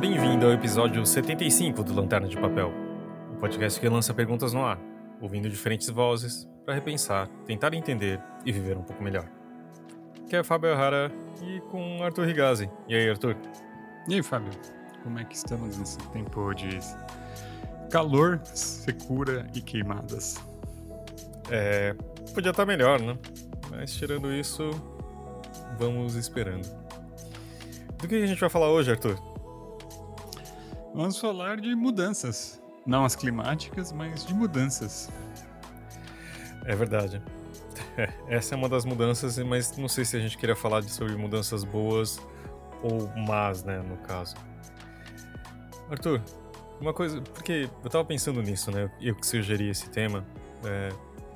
Bem-vindo ao episódio 75 do Lanterna de Papel, o podcast que lança perguntas no ar, ouvindo diferentes vozes para repensar, tentar entender e viver um pouco melhor. Aqui é Fábio Hara e com Arthur Rigazzi. E aí, Arthur? E aí, Fábio? Como é que estamos nesse tempo de calor, secura e queimadas? É, podia estar melhor, né? Mas tirando isso, vamos esperando. Do que a gente vai falar hoje, Arthur? Vamos falar de mudanças. Não as climáticas, mas de mudanças. É verdade. Essa é uma das mudanças, mas não sei se a gente queria falar sobre mudanças boas ou más, né, no caso. Arthur, uma coisa, porque eu tava pensando nisso, né, eu que sugeri esse tema, é,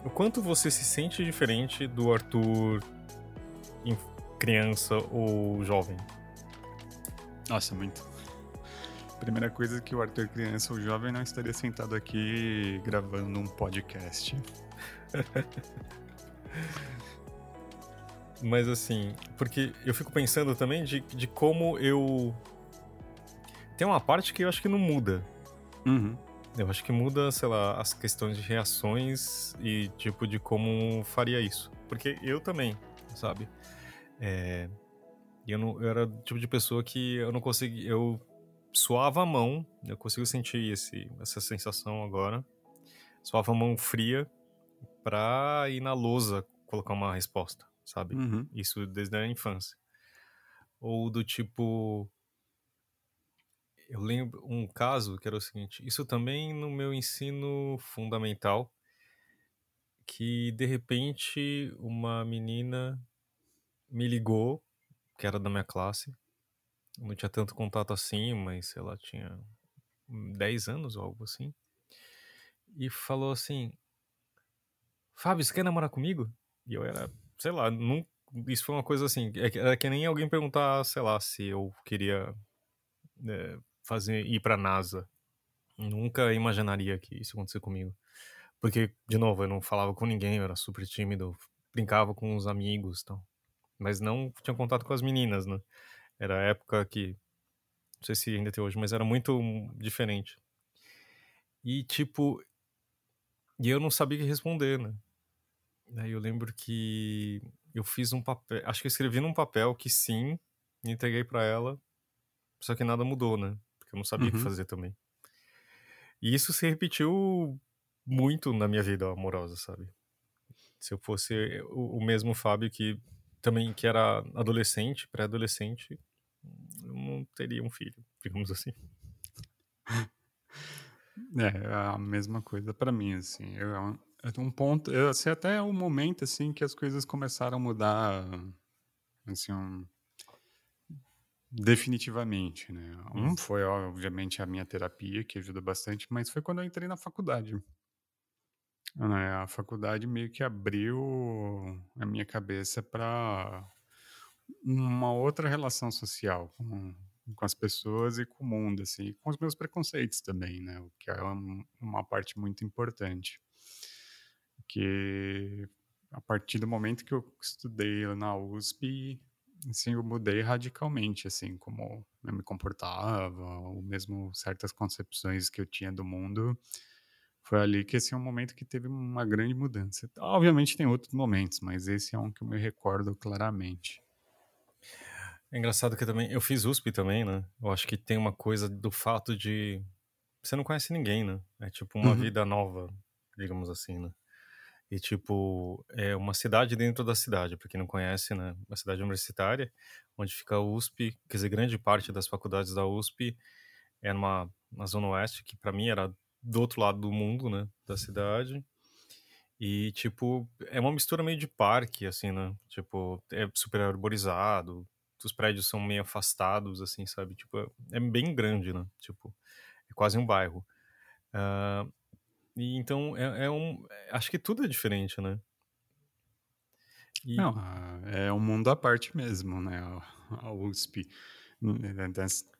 o quanto você se sente diferente do Arthur criança ou jovem? Nossa, muito. Primeira coisa que o Arthur criança ou jovem não estaria sentado aqui gravando um podcast. Mas assim, porque eu fico pensando também de, de como eu. Tem uma parte que eu acho que não muda. Uhum. Eu acho que muda, sei lá, as questões de reações e tipo de como faria isso. Porque eu também, sabe? É, eu, não, eu era o tipo de pessoa que eu não conseguia. Eu suava a mão, eu consigo sentir esse, essa sensação agora. Suava a mão fria pra ir na lousa colocar uma resposta, sabe? Uhum. Isso desde a infância. Ou do tipo. Eu lembro um caso que era o seguinte: isso também no meu ensino fundamental, que de repente uma menina me ligou, que era da minha classe. Não tinha tanto contato assim, mas ela tinha 10 anos ou algo assim. E falou assim: Fábio, você quer namorar comigo? E eu era, sei lá, não, isso foi uma coisa assim. Era é que nem alguém perguntar, sei lá, se eu queria é, fazer ir pra NASA. Nunca imaginaria que isso acontecesse comigo. Porque, de novo, eu não falava com ninguém, eu era super tímido, brincava com os amigos e tal mas não tinha contato com as meninas, né? Era a época que, não sei se ainda tem hoje, mas era muito diferente. E, tipo, e eu não sabia o que responder, né? Aí eu lembro que eu fiz um papel, acho que eu escrevi num papel que sim, e entreguei para ela, só que nada mudou, né? Porque eu não sabia o que Uhum. fazer também. E isso se repetiu muito na minha vida amorosa, sabe? Se eu fosse o, o mesmo Fábio que também que era adolescente, pré-adolescente, eu não teria um filho, digamos assim. É, é a mesma coisa pra mim, assim. Eu, é um ponto, eu, assim, até o momento, assim, que as coisas começaram a mudar, assim, um, definitivamente, né? Um Hum. foi, obviamente, a minha terapia, que ajuda bastante, mas foi quando eu entrei na faculdade. Né, a faculdade meio que abriu a minha cabeça para uma outra relação social com, com as pessoas e com o mundo, assim, com os meus preconceitos também, né? O que é um- uma parte muito importante. Que a partir do momento que eu estudei na USP, assim, eu mudei radicalmente, assim, como eu me comportava, ou mesmo certas concepções que eu tinha do mundo. Foi ali que esse é um momento que teve uma grande mudança. Obviamente tem outros momentos, mas esse é um que eu me recordo claramente. É engraçado que também eu fiz USP também, né? Eu acho que tem uma coisa do fato de você não conhece ninguém, né? É tipo uma Uhum. vida nova, digamos assim, né? E tipo, é uma cidade dentro da cidade, pra quem não conhece, né? Uma cidade universitária, onde fica a USP, quer dizer, grande parte das faculdades da USP é numa, na Zona Oeste, que pra mim era do outro lado do mundo, né? Da cidade. E, tipo, é uma mistura meio de parque, assim, né? Tipo, é super arborizado, os prédios são meio afastados, assim, sabe? Tipo, é- é bem grande, né? Tipo, é quase um bairro. Ah, e então, é, é um... Acho que tudo é diferente, né? E, Não, a- é um mundo à parte mesmo, né? A, USP,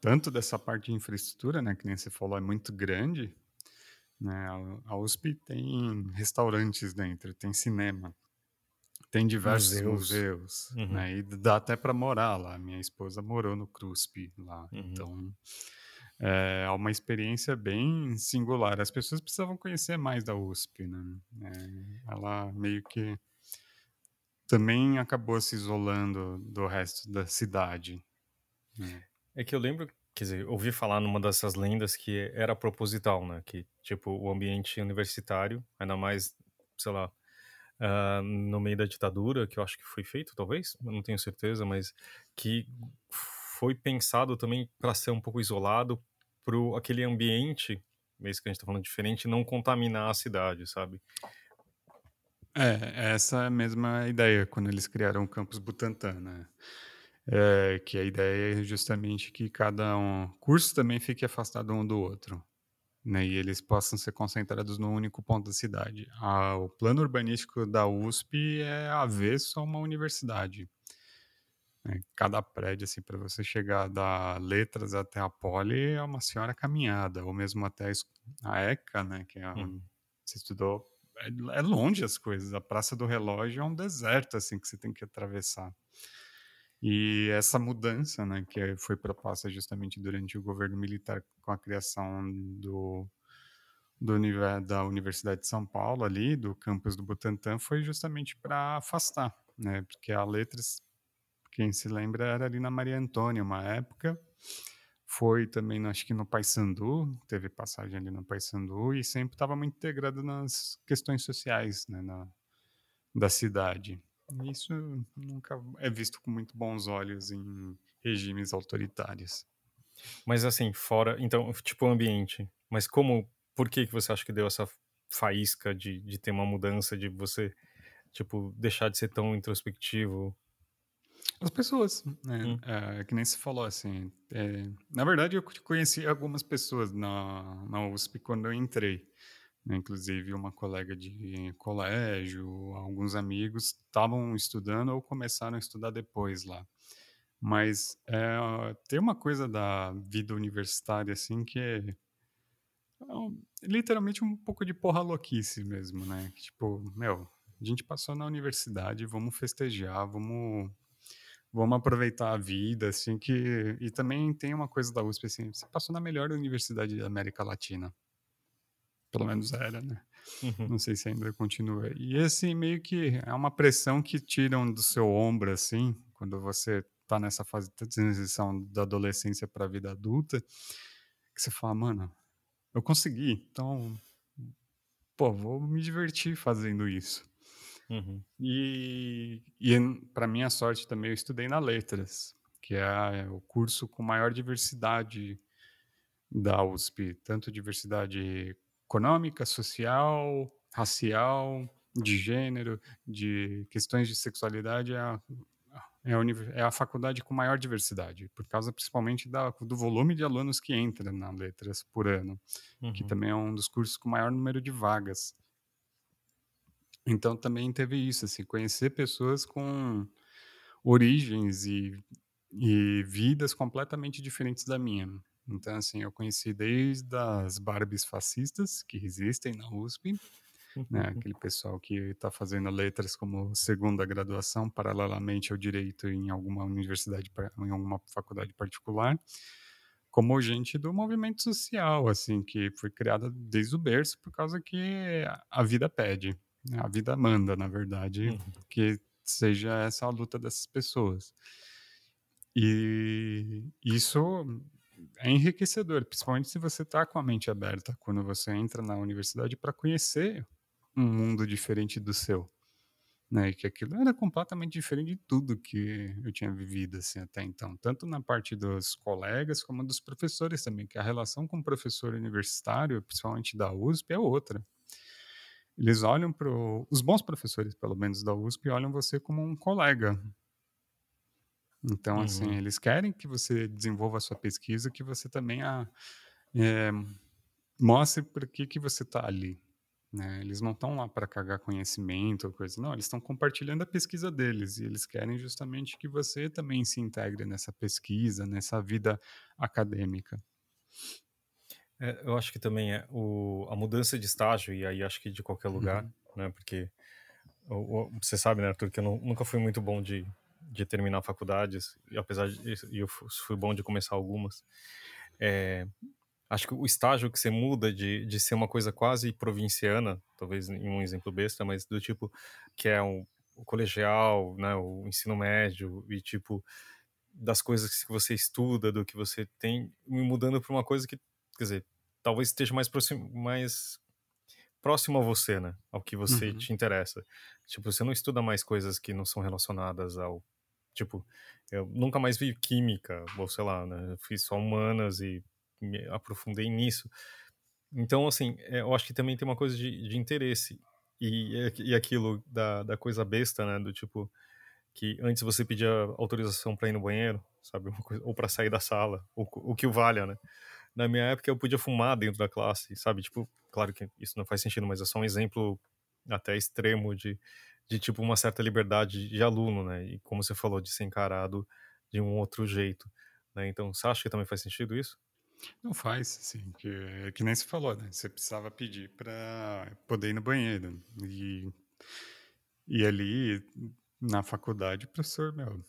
tanto dessa parte de infraestrutura, né? Que nem você falou, é muito grande, né? A, USP tem restaurantes dentro, tem cinema, tem diversos Museus. museus, Uhum. né? E dá até para morar lá. Minha esposa morou no CRUSP lá, Uhum. então é uma experiência bem singular. As pessoas precisavam conhecer mais da USP, né? É, ela meio que também acabou se isolando do resto da cidade. Né? É que eu lembro, quer dizer, ouvi falar numa dessas lendas que era proposital, né? Que, tipo, o ambiente universitário, ainda mais, sei lá, uh, no meio da ditadura, que eu acho que foi feito, talvez, não tenho certeza, mas que foi pensado também para ser um pouco isolado para aquele ambiente, mesmo que a gente está falando diferente, não contaminar a cidade, sabe? É, essa é a mesma ideia quando eles criaram o campus Butantan, né? É, que a ideia é justamente que cada um curso também fique afastado um do outro, né? E eles possam ser concentrados no único ponto da cidade. Ah, o plano urbanístico da USP é avesso a uma universidade. Né? Cada prédio, assim, para você chegar da Letras até a Poli é uma senhora caminhada, ou mesmo até a ECA, né? Que é onde hum. você estudou é, é longe as coisas. A Praça do Relógio é um deserto assim que você tem que atravessar. E essa mudança, né, que foi proposta justamente durante o governo militar com a criação do, do da Universidade de São Paulo ali, do campus do Butantã, foi justamente para afastar, né, porque a Letras, quem se lembra, era ali na Maria Antônia, uma época, foi também, acho que no Paysandu, teve passagem ali no Paysandu e sempre estava muito integrado nas questões sociais né, na, da cidade. Isso nunca é visto com muito bons olhos em regimes autoritários. Mas assim, fora, então, tipo ambiente, mas como, por que que você acha que deu essa faísca de, de ter uma mudança, de você, tipo, deixar de ser tão introspectivo, as pessoas, né? Hum. É, que nem se falou, assim. É, na verdade, eu conheci algumas pessoas na, na USP quando eu entrei. Inclusive, uma colega de colégio, alguns amigos estavam estudando ou começaram a estudar depois lá. Mas é, tem uma coisa da vida universitária, assim, que é, é literalmente um pouco de porra louquice mesmo, né? Tipo, meu, a gente passou na universidade, vamos festejar, vamos vamos aproveitar a vida, assim, que... E também tem uma coisa da USP, assim, você passou na melhor universidade da América Latina. Pelo menos era, né? Uhum. Não sei se ainda continua. E, assim, meio que é uma pressão que tiram do seu ombro, assim, quando você tá nessa fase de transição da adolescência para a vida adulta, que você fala, mano, eu consegui, então, pô, vou me divertir fazendo isso. Uhum. E, e para minha sorte também, eu estudei na Letras, que é o curso com maior diversidade da USP, tanto diversidade econômica, social, racial, de gênero, de questões de sexualidade, é a, é a, é a faculdade com maior diversidade, por causa principalmente da, do volume de alunos que entra na Letras por ano, uhum. que também é um dos cursos com maior número de vagas. Então também teve isso, assim, conhecer pessoas com origens e, e vidas completamente diferentes da minha. Então, assim, eu conheci desde as Barbies fascistas que existem na USP, né, uhum. aquele pessoal que está fazendo letras como segunda graduação, paralelamente ao direito em alguma universidade, em alguma faculdade particular, como gente do movimento social, assim, que foi criada desde o berço por causa que a vida pede. A vida manda, na verdade, uhum. que seja essa a luta dessas pessoas. E isso é enriquecedor, principalmente se você está com a mente aberta quando você entra na universidade para conhecer um mundo diferente do seu. Né, que aquilo era completamente diferente de tudo que eu tinha vivido assim, até então, tanto na parte dos colegas como dos professores também, que a relação com o professor universitário, principalmente da USP, é outra. Eles olham para os bons professores, pelo menos da USP, olham você como um colega. Então, assim, uhum. assim, eles querem que você desenvolva a sua pesquisa, que você também a, é, mostre para que, que você está ali. Né? Eles não estão lá para cagar conhecimento ou coisa, não, eles estão compartilhando a pesquisa deles e eles querem justamente que você também se integre nessa pesquisa, nessa vida acadêmica. É, eu acho que também é o, a mudança de estágio, e aí acho que de qualquer lugar, uhum. né? Porque o, o, você sabe, né, Arthur, que eu não, nunca fui muito bom de, de terminar faculdades, e apesar de e eu fui bom de começar algumas. é, acho que o estágio que você muda de, de ser uma coisa quase provinciana, talvez em um exemplo besta, mas do tipo que é um, o colegial, né, o ensino médio e tipo das coisas que você estuda, do que você tem, me mudando para uma coisa que, quer dizer, talvez esteja mais próximo, mais próximo a você, né, ao que você Uhum. te interessa. Tipo, você não estuda mais coisas que não são relacionadas ao tipo, eu nunca mais vi química, ou sei lá, né, fiz só humanas e me aprofundei nisso. Então, assim, é, eu acho que também tem uma coisa de, de interesse. E, e aquilo da, da coisa besta, né? Do tipo, que antes você pedia autorização para ir no banheiro, sabe? Ou para sair da sala, o, o que o valha, né? Na minha época eu podia fumar dentro da classe, sabe? Tipo, claro que isso não faz sentido, mas é só um exemplo até extremo de, de tipo uma certa liberdade de aluno, né? E como você falou, de ser encarado de um outro jeito, né? Então, você acha que também faz sentido isso? Não faz, assim, que, que nem você falou, né? Você precisava pedir para poder ir no banheiro. E, e ali, na faculdade, o professor, meu.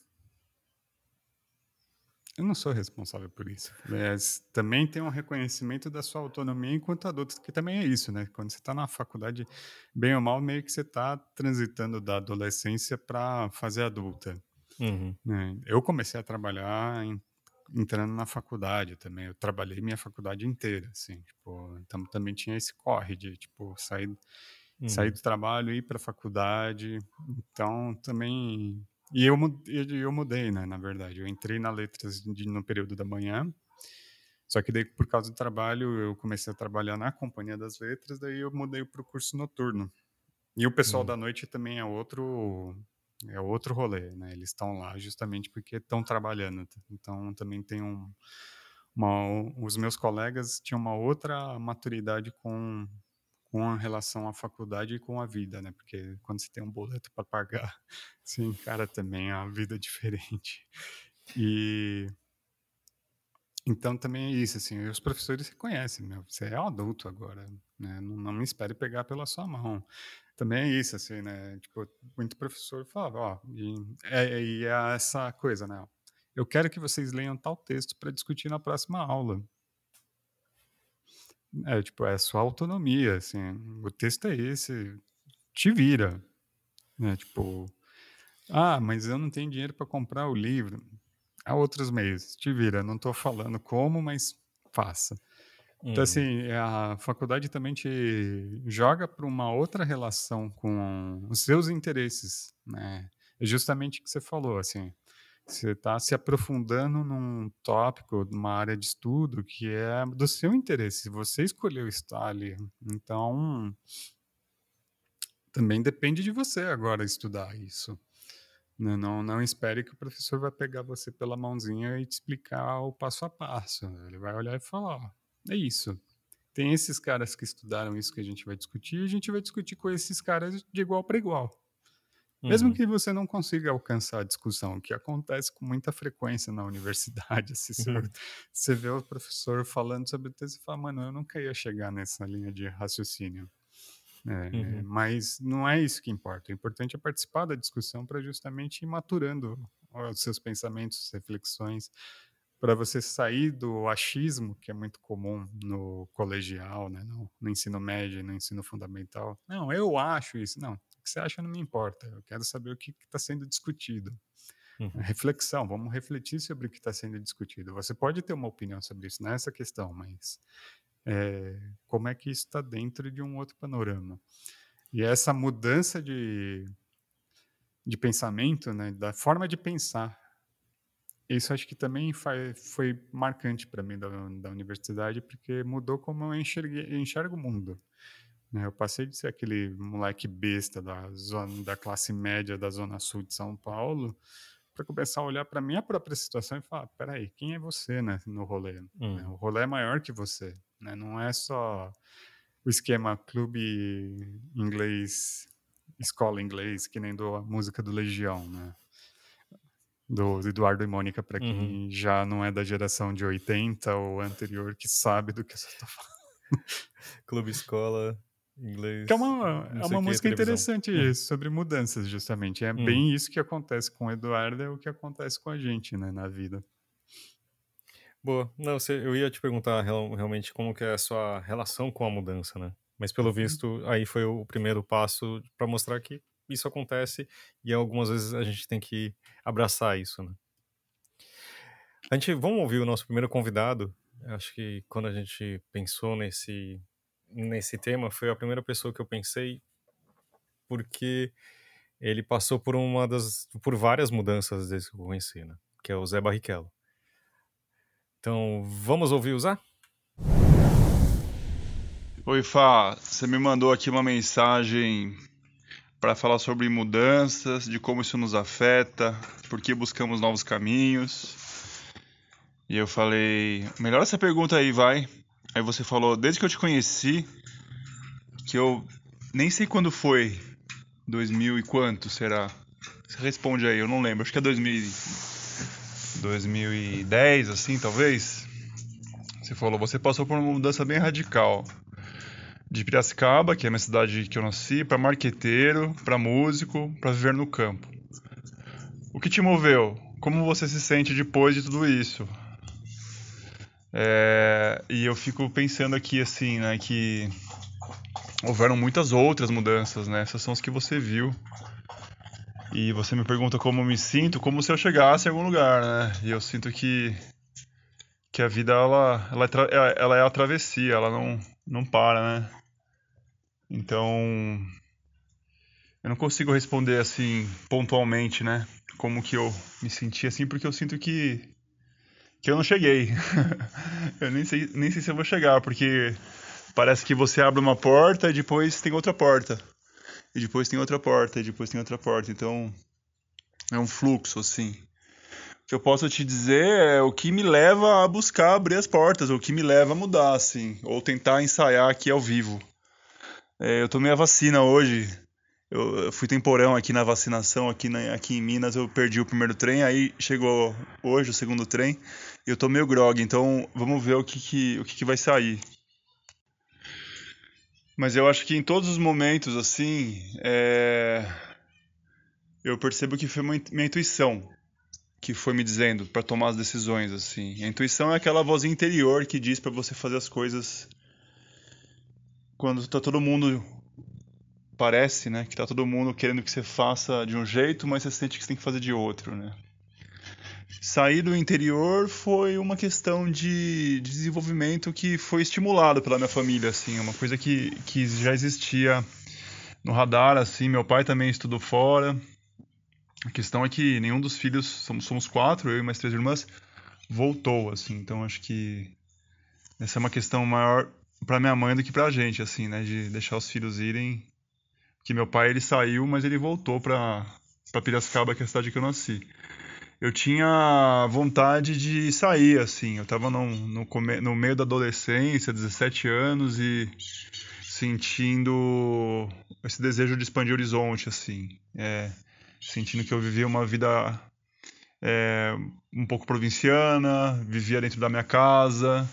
Eu não sou responsável por isso. Mas também tem um reconhecimento da sua autonomia enquanto adulto, que também é isso, né? Quando você está na faculdade, bem ou mal, meio que você está transitando da adolescência para fase adulta. Uhum. Né? Eu comecei a trabalhar em entrando na faculdade também. Eu trabalhei minha faculdade inteira, assim, tipo, então também tinha esse corre de, tipo, sair, uhum. sair do trabalho e ir para a faculdade. Então também e eu, eu mudei, né, na verdade. Eu entrei na letras de, no período da manhã. Só que daí por causa do trabalho eu comecei a trabalhar na companhia das letras, daí eu mudei para o curso noturno. E o pessoal uhum. da noite também é outro é outro rolê, né? Eles estão lá justamente porque estão trabalhando. Então também tem um, uma, os meus colegas tinham uma outra maturidade com com a relação à faculdade e com a vida, né? Porque quando você tem um boleto para pagar, você encara também a vida diferente. E então também é isso, assim, os professores reconhecem, meu, você é um adulto agora, né? Não, não me espere pegar pela sua mão também é isso, assim, né? Tipo, muito professor falava, ó, e é, e é essa coisa, né? Eu quero que vocês leiam tal texto para discutir na próxima aula. É, tipo, é a sua autonomia, assim, o texto é esse, te vira, né? Tipo, ah, mas eu não tenho dinheiro para comprar o livro. Há outros meios, te vira. Não estou falando como, mas faça. Então, assim, a faculdade também te joga para uma outra relação com os seus interesses, né? É justamente o que você falou, assim, você está se aprofundando num tópico, numa área de estudo que é do seu interesse, você escolheu estar ali. Então, também depende de você agora estudar isso. Não, não, não espere que o professor vai pegar você pela mãozinha e te explicar o passo a passo. Ele vai olhar e falar, ó, é isso. Tem esses caras que estudaram isso que a gente vai discutir, e a gente vai discutir com esses caras de igual para igual. Uhum. Mesmo que você não consiga alcançar a discussão, que acontece com muita frequência na universidade. Assim, uhum. Você vê o professor falando sobre o texto e fala, mano, eu nunca ia chegar nessa linha de raciocínio. É, uhum. Mas não é isso que importa. O importante é participar da discussão para justamente ir maturando os seus pensamentos, reflexões, para você sair do achismo, que é muito comum no colegial, né, no, no ensino médio, no ensino fundamental. Não, eu acho isso. Não, que você acha não me importa. Eu quero saber o que está sendo discutido. Uhum. Reflexão, vamos refletir sobre o que está sendo discutido. Você pode ter uma opinião sobre isso, não é essa questão, mas é, como é que isso está dentro de um outro panorama? E essa mudança de, de pensamento, né, da forma de pensar isso acho que também foi, foi marcante para mim da, da, universidade, porque mudou como eu enxerguei, enxergo o mundo. Né? Eu passei de ser aquele moleque besta da, zona, da classe média da zona sul de São Paulo para começar a olhar para minha própria situação e falar, peraí, quem é você né, no rolê? Hum. O rolê é maior que você, né? não é só o esquema clube inglês, escola inglês, que nem do, a música do Legião, né? do Eduardo e Mônica, para quem uhum. já não é da geração de 80 ou anterior, que sabe do que eu estou falando. Clube Escola, inglês. Que é uma, é uma música interessante isso, sobre mudanças, justamente. É uhum. bem isso que acontece com o Eduardo, é o que acontece com a gente né, na vida. Boa. Não, eu ia te perguntar realmente como que é a sua relação com a mudança, né? Mas pelo uhum. visto, aí foi o primeiro passo para mostrar que isso acontece e algumas vezes a gente tem que abraçar isso, né? A gente, vamos ouvir o nosso primeiro convidado. Acho que quando a gente pensou nesse nesse tema, foi a primeira pessoa que eu pensei porque ele passou por uma das por várias mudanças desde que eu conheci, né? Que é o Zé Barrichello. Então, vamos ouvir o Zé? Oi, Fá, você me mandou aqui uma mensagem para falar sobre mudanças, de como isso nos afeta, por que buscamos novos caminhos. E eu falei, melhor essa pergunta aí, vai. Aí você falou, desde que eu te conheci, que eu nem sei quando foi, 2000 e quanto será? Você responde aí, eu não lembro, acho que é 2000, 2010, assim, talvez. Você falou, você passou por uma mudança bem radical de Piracicaba, que é a minha cidade que eu nasci, para marqueteiro, para músico, para viver no campo. O que te moveu? Como você se sente depois de tudo isso? É, e eu fico pensando aqui assim, né, que houveram muitas outras mudanças, né? Essas são as que você viu. E você me pergunta como me sinto, como se eu chegasse em algum lugar, né? E eu sinto que que a vida ela ela é, ela é a travessia, ela não não para, né? Então, eu não consigo responder assim pontualmente, né? Como que eu me senti assim, porque eu sinto que que eu não cheguei. eu nem sei, nem sei se eu vou chegar, porque parece que você abre uma porta e depois tem outra porta. E depois tem outra porta, e depois tem outra porta. Então, é um fluxo assim. O que eu posso te dizer é o que me leva a buscar abrir as portas, o que me leva a mudar, assim, ou tentar ensaiar aqui ao vivo. É, eu tomei a vacina hoje. Eu, fui temporão aqui na vacinação, aqui, na, aqui em Minas. Eu perdi o primeiro trem, aí chegou hoje o segundo trem. E eu tô meio grog, então vamos ver o que, que, o que, que vai sair. Mas eu acho que em todos os momentos, assim, é... eu percebo que foi minha intuição que foi me dizendo para tomar as decisões, assim. A intuição é aquela vozinha interior que diz para você fazer as coisas quando tá todo mundo parece, né, que tá todo mundo querendo que você faça de um jeito, mas você sente que você tem que fazer de outro, né? Sair do interior foi uma questão de, desenvolvimento que foi estimulado pela minha família, assim, uma coisa que, que já existia no radar, assim, meu pai também estudou fora. A questão é que nenhum dos filhos, somos, somos quatro, eu e mais três irmãs, voltou, assim, então acho que essa é uma questão maior para minha mãe do que pra gente, assim, né? De deixar os filhos irem. Que meu pai ele saiu, mas ele voltou pra Piracicaba, que é a cidade que eu nasci. Eu tinha vontade de sair, assim. Eu tava no, no, no meio da adolescência, 17 anos, e sentindo esse desejo de expandir o horizonte, assim. É, sentindo que eu vivia uma vida é, um pouco provinciana, vivia dentro da minha casa,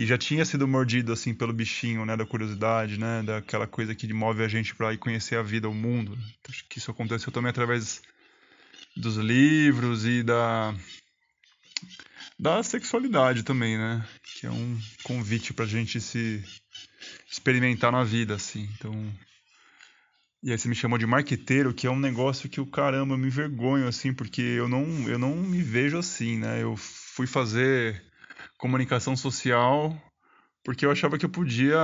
e já tinha sido mordido assim pelo bichinho, né, da curiosidade, né, daquela coisa que move a gente para ir conhecer a vida, o mundo. Acho que isso aconteceu também através dos livros e da da sexualidade também, né, que é um convite para a gente se experimentar na vida, assim. Então, e aí você me chamou de marqueteiro, que é um negócio que o caramba eu me vergonho assim, porque eu não eu não me vejo assim, né? Eu fui fazer comunicação social, porque eu achava que eu podia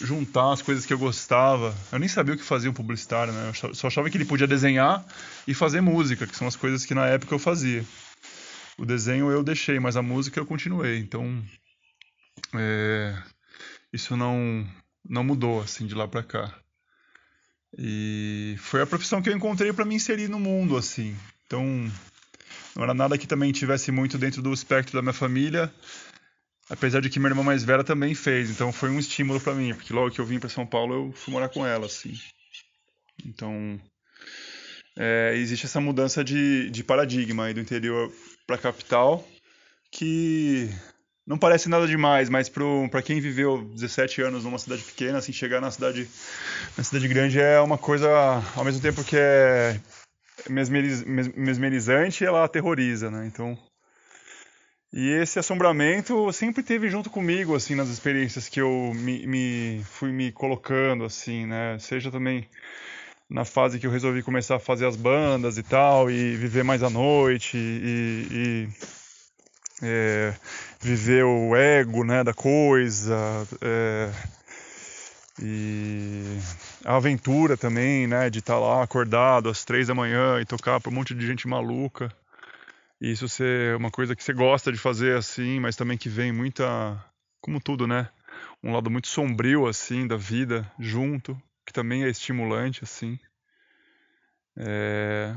juntar as coisas que eu gostava. Eu nem sabia o que fazia um publicitário, né? Eu só achava que ele podia desenhar e fazer música, que são as coisas que na época eu fazia. O desenho eu deixei, mas a música eu continuei. Então, é... isso não não mudou assim de lá para cá. E foi a profissão que eu encontrei para me inserir no mundo assim. Então, não era nada que também tivesse muito dentro do espectro da minha família, Apesar de que minha irmã mais velha também fez, então foi um estímulo para mim, porque logo que eu vim para São Paulo eu fui morar com ela, assim. Então, é, existe essa mudança de, de paradigma aí do interior para a capital, que não parece nada demais, mas para quem viveu 17 anos numa cidade pequena, assim, chegar na cidade, na cidade grande é uma coisa, ao mesmo tempo que é mesmeriz, mesmerizante, ela aterroriza, né? Então, E esse assombramento sempre teve junto comigo, assim, nas experiências que eu me, me fui me colocando, assim, né? Seja também na fase que eu resolvi começar a fazer as bandas e tal, e viver mais à noite, e, e é, viver o ego, né, da coisa, é, e a aventura também, né, de estar tá lá acordado às três da manhã e tocar para um monte de gente maluca. Isso ser uma coisa que você gosta de fazer assim, mas também que vem muita, como tudo, né, um lado muito sombrio assim da vida junto, que também é estimulante assim. É...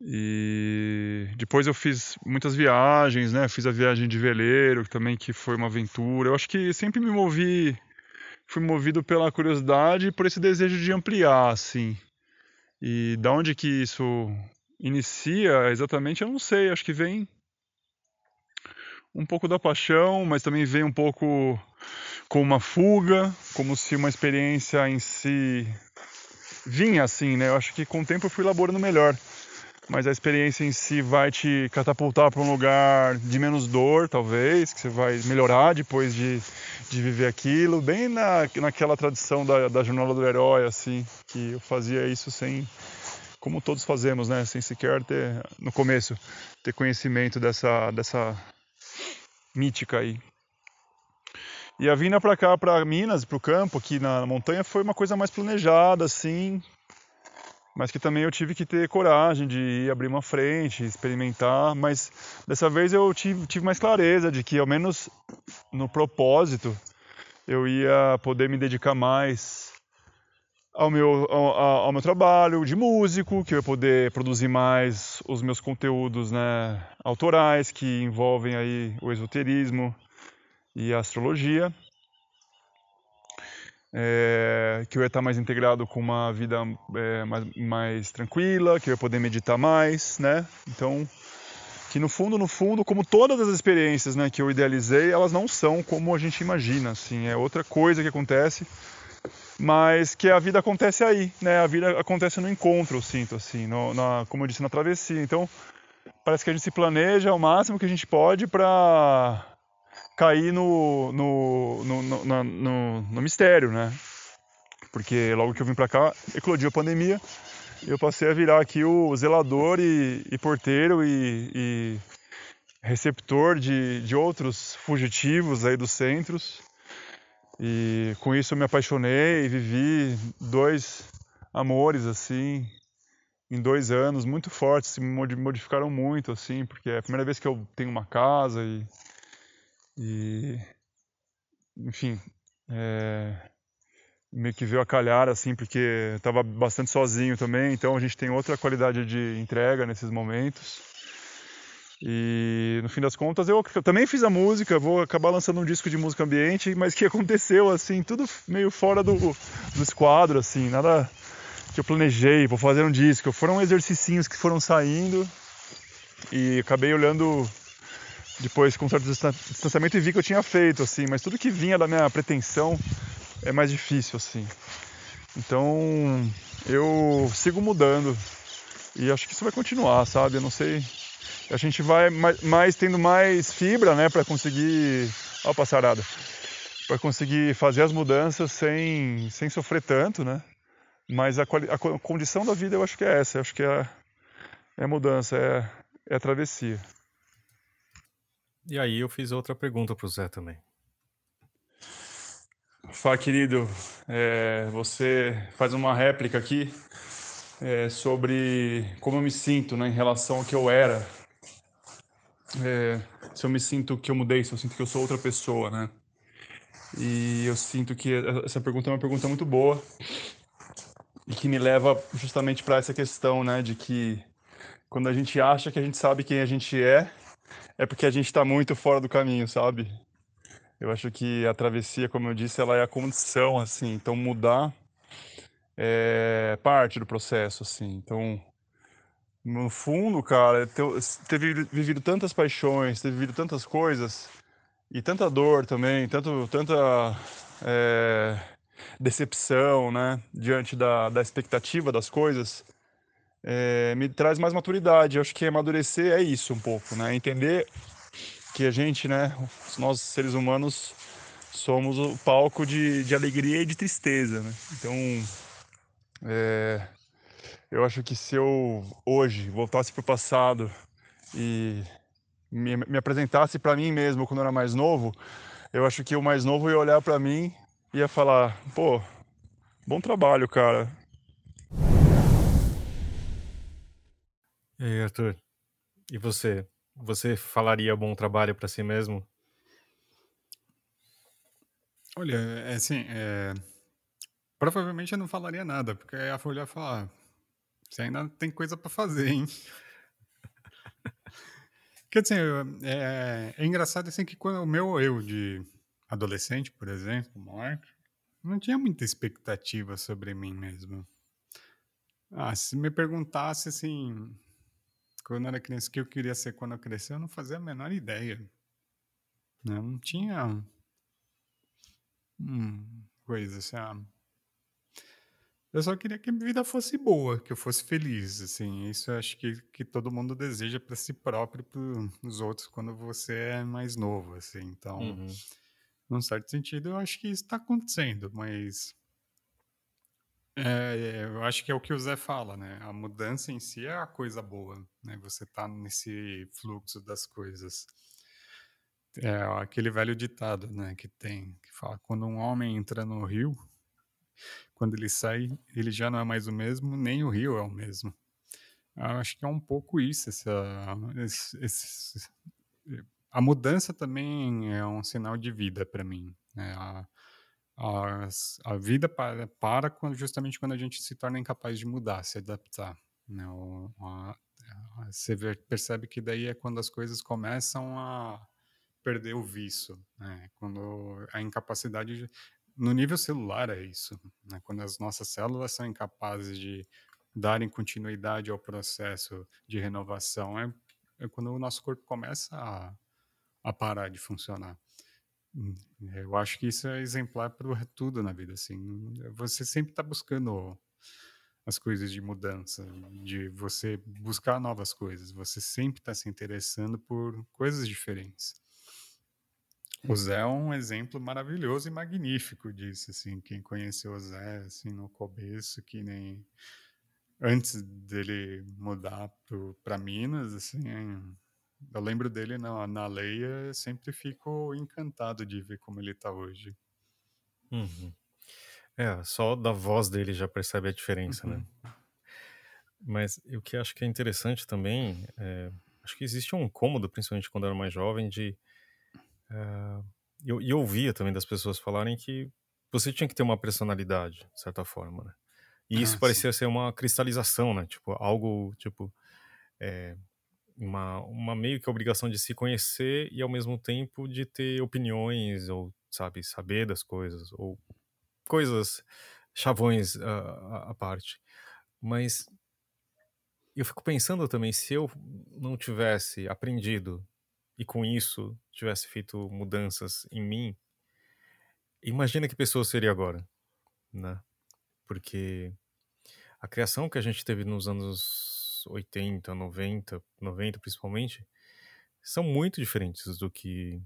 E depois eu fiz muitas viagens, né? Fiz a viagem de veleiro, também que foi uma aventura. Eu acho que sempre me movi fui movido pela curiosidade e por esse desejo de ampliar, assim. E da onde que isso inicia exatamente, eu não sei. Acho que vem um pouco da paixão, mas também vem um pouco com uma fuga, como se uma experiência em si vinha assim, né? Eu acho que com o tempo eu fui elaborando melhor mas a experiência em si vai te catapultar para um lugar de menos dor, talvez, que você vai melhorar depois de, de viver aquilo, bem na, naquela tradição da, da jornada do herói, assim, que eu fazia isso sem, como todos fazemos, né, sem sequer ter, no começo, ter conhecimento dessa, dessa mítica aí. E a vinda para cá, para Minas, para o campo, aqui na montanha, foi uma coisa mais planejada, assim, mas que também eu tive que ter coragem de ir abrir uma frente, experimentar, mas dessa vez eu tive, tive mais clareza de que, ao menos no propósito, eu ia poder me dedicar mais ao meu, ao, ao, meu trabalho de músico, que eu ia poder produzir mais os meus conteúdos né, autorais, que envolvem aí o esoterismo e a astrologia é, que eu ia estar mais integrado com uma vida é, mais, mais, tranquila, que eu ia poder meditar mais, né? Então, que no fundo, no fundo, como todas as experiências, né, que eu idealizei, elas não são como a gente imagina, assim, é outra coisa que acontece, mas que a vida acontece aí, né? A vida acontece no encontro, eu sinto, assim, no, na, como eu disse, na travessia. Então, parece que a gente se planeja ao máximo que a gente pode para cair no, no, no, no, no, mistério, né? Porque logo que eu vim para cá, eclodiu a pandemia, eu passei a virar aqui o zelador e, e porteiro e, e, receptor de, de outros fugitivos aí dos centros. E com isso eu me apaixonei e vivi dois amores assim em dois anos muito fortes, se modificaram muito assim, porque é a primeira vez que eu tenho uma casa e e, enfim, é, meio que veio a calhar, assim, porque estava bastante sozinho também, então a gente tem outra qualidade de entrega nesses momentos. E no fim das contas eu, também fiz a música, vou acabar lançando um disco de música ambiente, mas que aconteceu assim, tudo meio fora do, do esquadro, assim, nada que eu planejei, vou fazer um disco. Foram exercicinhos que foram saindo e acabei olhando depois com um certo distanciamento e vi que eu tinha feito, assim, mas tudo que vinha da minha pretensão é mais difícil, assim. Então eu sigo mudando e acho que isso vai continuar, sabe? Eu não sei. A gente vai mais, mais tendo mais fibra, né, para conseguir. Ó, passarada. Para conseguir fazer as mudanças sem, sem sofrer tanto, né? Mas a, a condição da vida eu acho que é essa. Eu acho que é, é a mudança, é, é a travessia. E aí eu fiz outra pergunta para o Zé também. Fá, querido, é, você faz uma réplica aqui é, sobre como eu me sinto né, em relação ao que eu era. É, se eu me sinto que eu mudei, se eu sinto que eu sou outra pessoa, né? E eu sinto que essa pergunta é uma pergunta muito boa e que me leva justamente para essa questão, né, de que quando a gente acha que a gente sabe quem a gente é, é porque a gente está muito fora do caminho, sabe? Eu acho que a travessia, como eu disse, ela é a condição, assim. Então, mudar é parte do processo, assim. Então, no fundo, cara, ter vivido tantas paixões, ter vivido tantas coisas e tanta dor também, tanto, tanta é, decepção, né, diante da, da expectativa das coisas, é, me traz mais maturidade. Eu acho que amadurecer é isso um pouco, né? Entender porque a gente, né, nós seres humanos somos o palco de, de alegria e de tristeza, né? Então, é, eu acho que se eu hoje voltasse para o passado e me, me apresentasse para mim mesmo quando eu era mais novo, eu acho que o mais novo ia olhar para mim e ia falar: pô, bom trabalho, cara. E aí, Arthur? E você? Você falaria bom trabalho para si mesmo? Olha, é assim, é... provavelmente eu não falaria nada, porque a Folha ia falar: você ainda tem coisa para fazer, hein? Quer dizer, é, é, engraçado assim que quando o meu eu de adolescente, por exemplo, Mark, não tinha muita expectativa sobre mim mesmo. Ah, se me perguntasse assim, quando eu era criança, o que eu queria ser quando eu crescer, eu não fazia a menor ideia. Não, não tinha hum, coisa assim, ah, eu só queria que a minha vida fosse boa, que eu fosse feliz, assim. Isso eu acho que, que todo mundo deseja para si próprio e para os outros quando você é mais novo, assim. Então, uhum. num certo sentido, eu acho que isso está acontecendo, mas é, eu acho que é o que o Zé fala, né? A mudança em si é a coisa boa, né? Você tá nesse fluxo das coisas. É aquele velho ditado, né? Que tem, que fala, quando um homem entra no rio, quando ele sai, ele já não é mais o mesmo, nem o rio é o mesmo. Eu acho que é um pouco isso, essa, esse, esse, a mudança também é um sinal de vida para mim. Né? A, a, a, vida para, para quando, justamente quando a gente se torna incapaz de mudar, se adaptar. Né? O, a, você percebe que daí é quando as coisas começam a perder o vício, né? quando a incapacidade no nível celular é isso. Né? Quando as nossas células são incapazes de darem continuidade ao processo de renovação, é, é quando o nosso corpo começa a, a parar de funcionar. Hum, eu acho que isso é exemplar para tudo na vida. Assim, você sempre está buscando as coisas de mudança, de você buscar novas coisas. Você sempre está se interessando por coisas diferentes. O Zé é um exemplo maravilhoso e magnífico disso, assim, quem conheceu o Zé, assim, no começo, que nem antes dele mudar para Minas, assim, eu lembro dele na, na Leia, sempre fico encantado de ver como ele está hoje. Uhum. É, só da voz dele já percebe a diferença, né? uhum. né? Mas o que acho que é interessante também, é, acho que existe um incômodo, principalmente quando eu era mais jovem, de Uh, eu, eu ouvia também das pessoas falarem que você tinha que ter uma personalidade, de certa forma, né? E isso ah, parecia sim. ser uma cristalização, né? Tipo, algo, tipo, é, uma, uma meio que obrigação de se conhecer e ao mesmo tempo de ter opiniões ou, sabe, saber das coisas ou coisas, chavões à parte. Mas eu fico pensando também, se eu não tivesse aprendido e com isso tivesse feito mudanças em mim, imagina que pessoa seria agora, né? Porque a criação que a gente teve nos anos 80, 90, 90 principalmente, são muito diferentes do que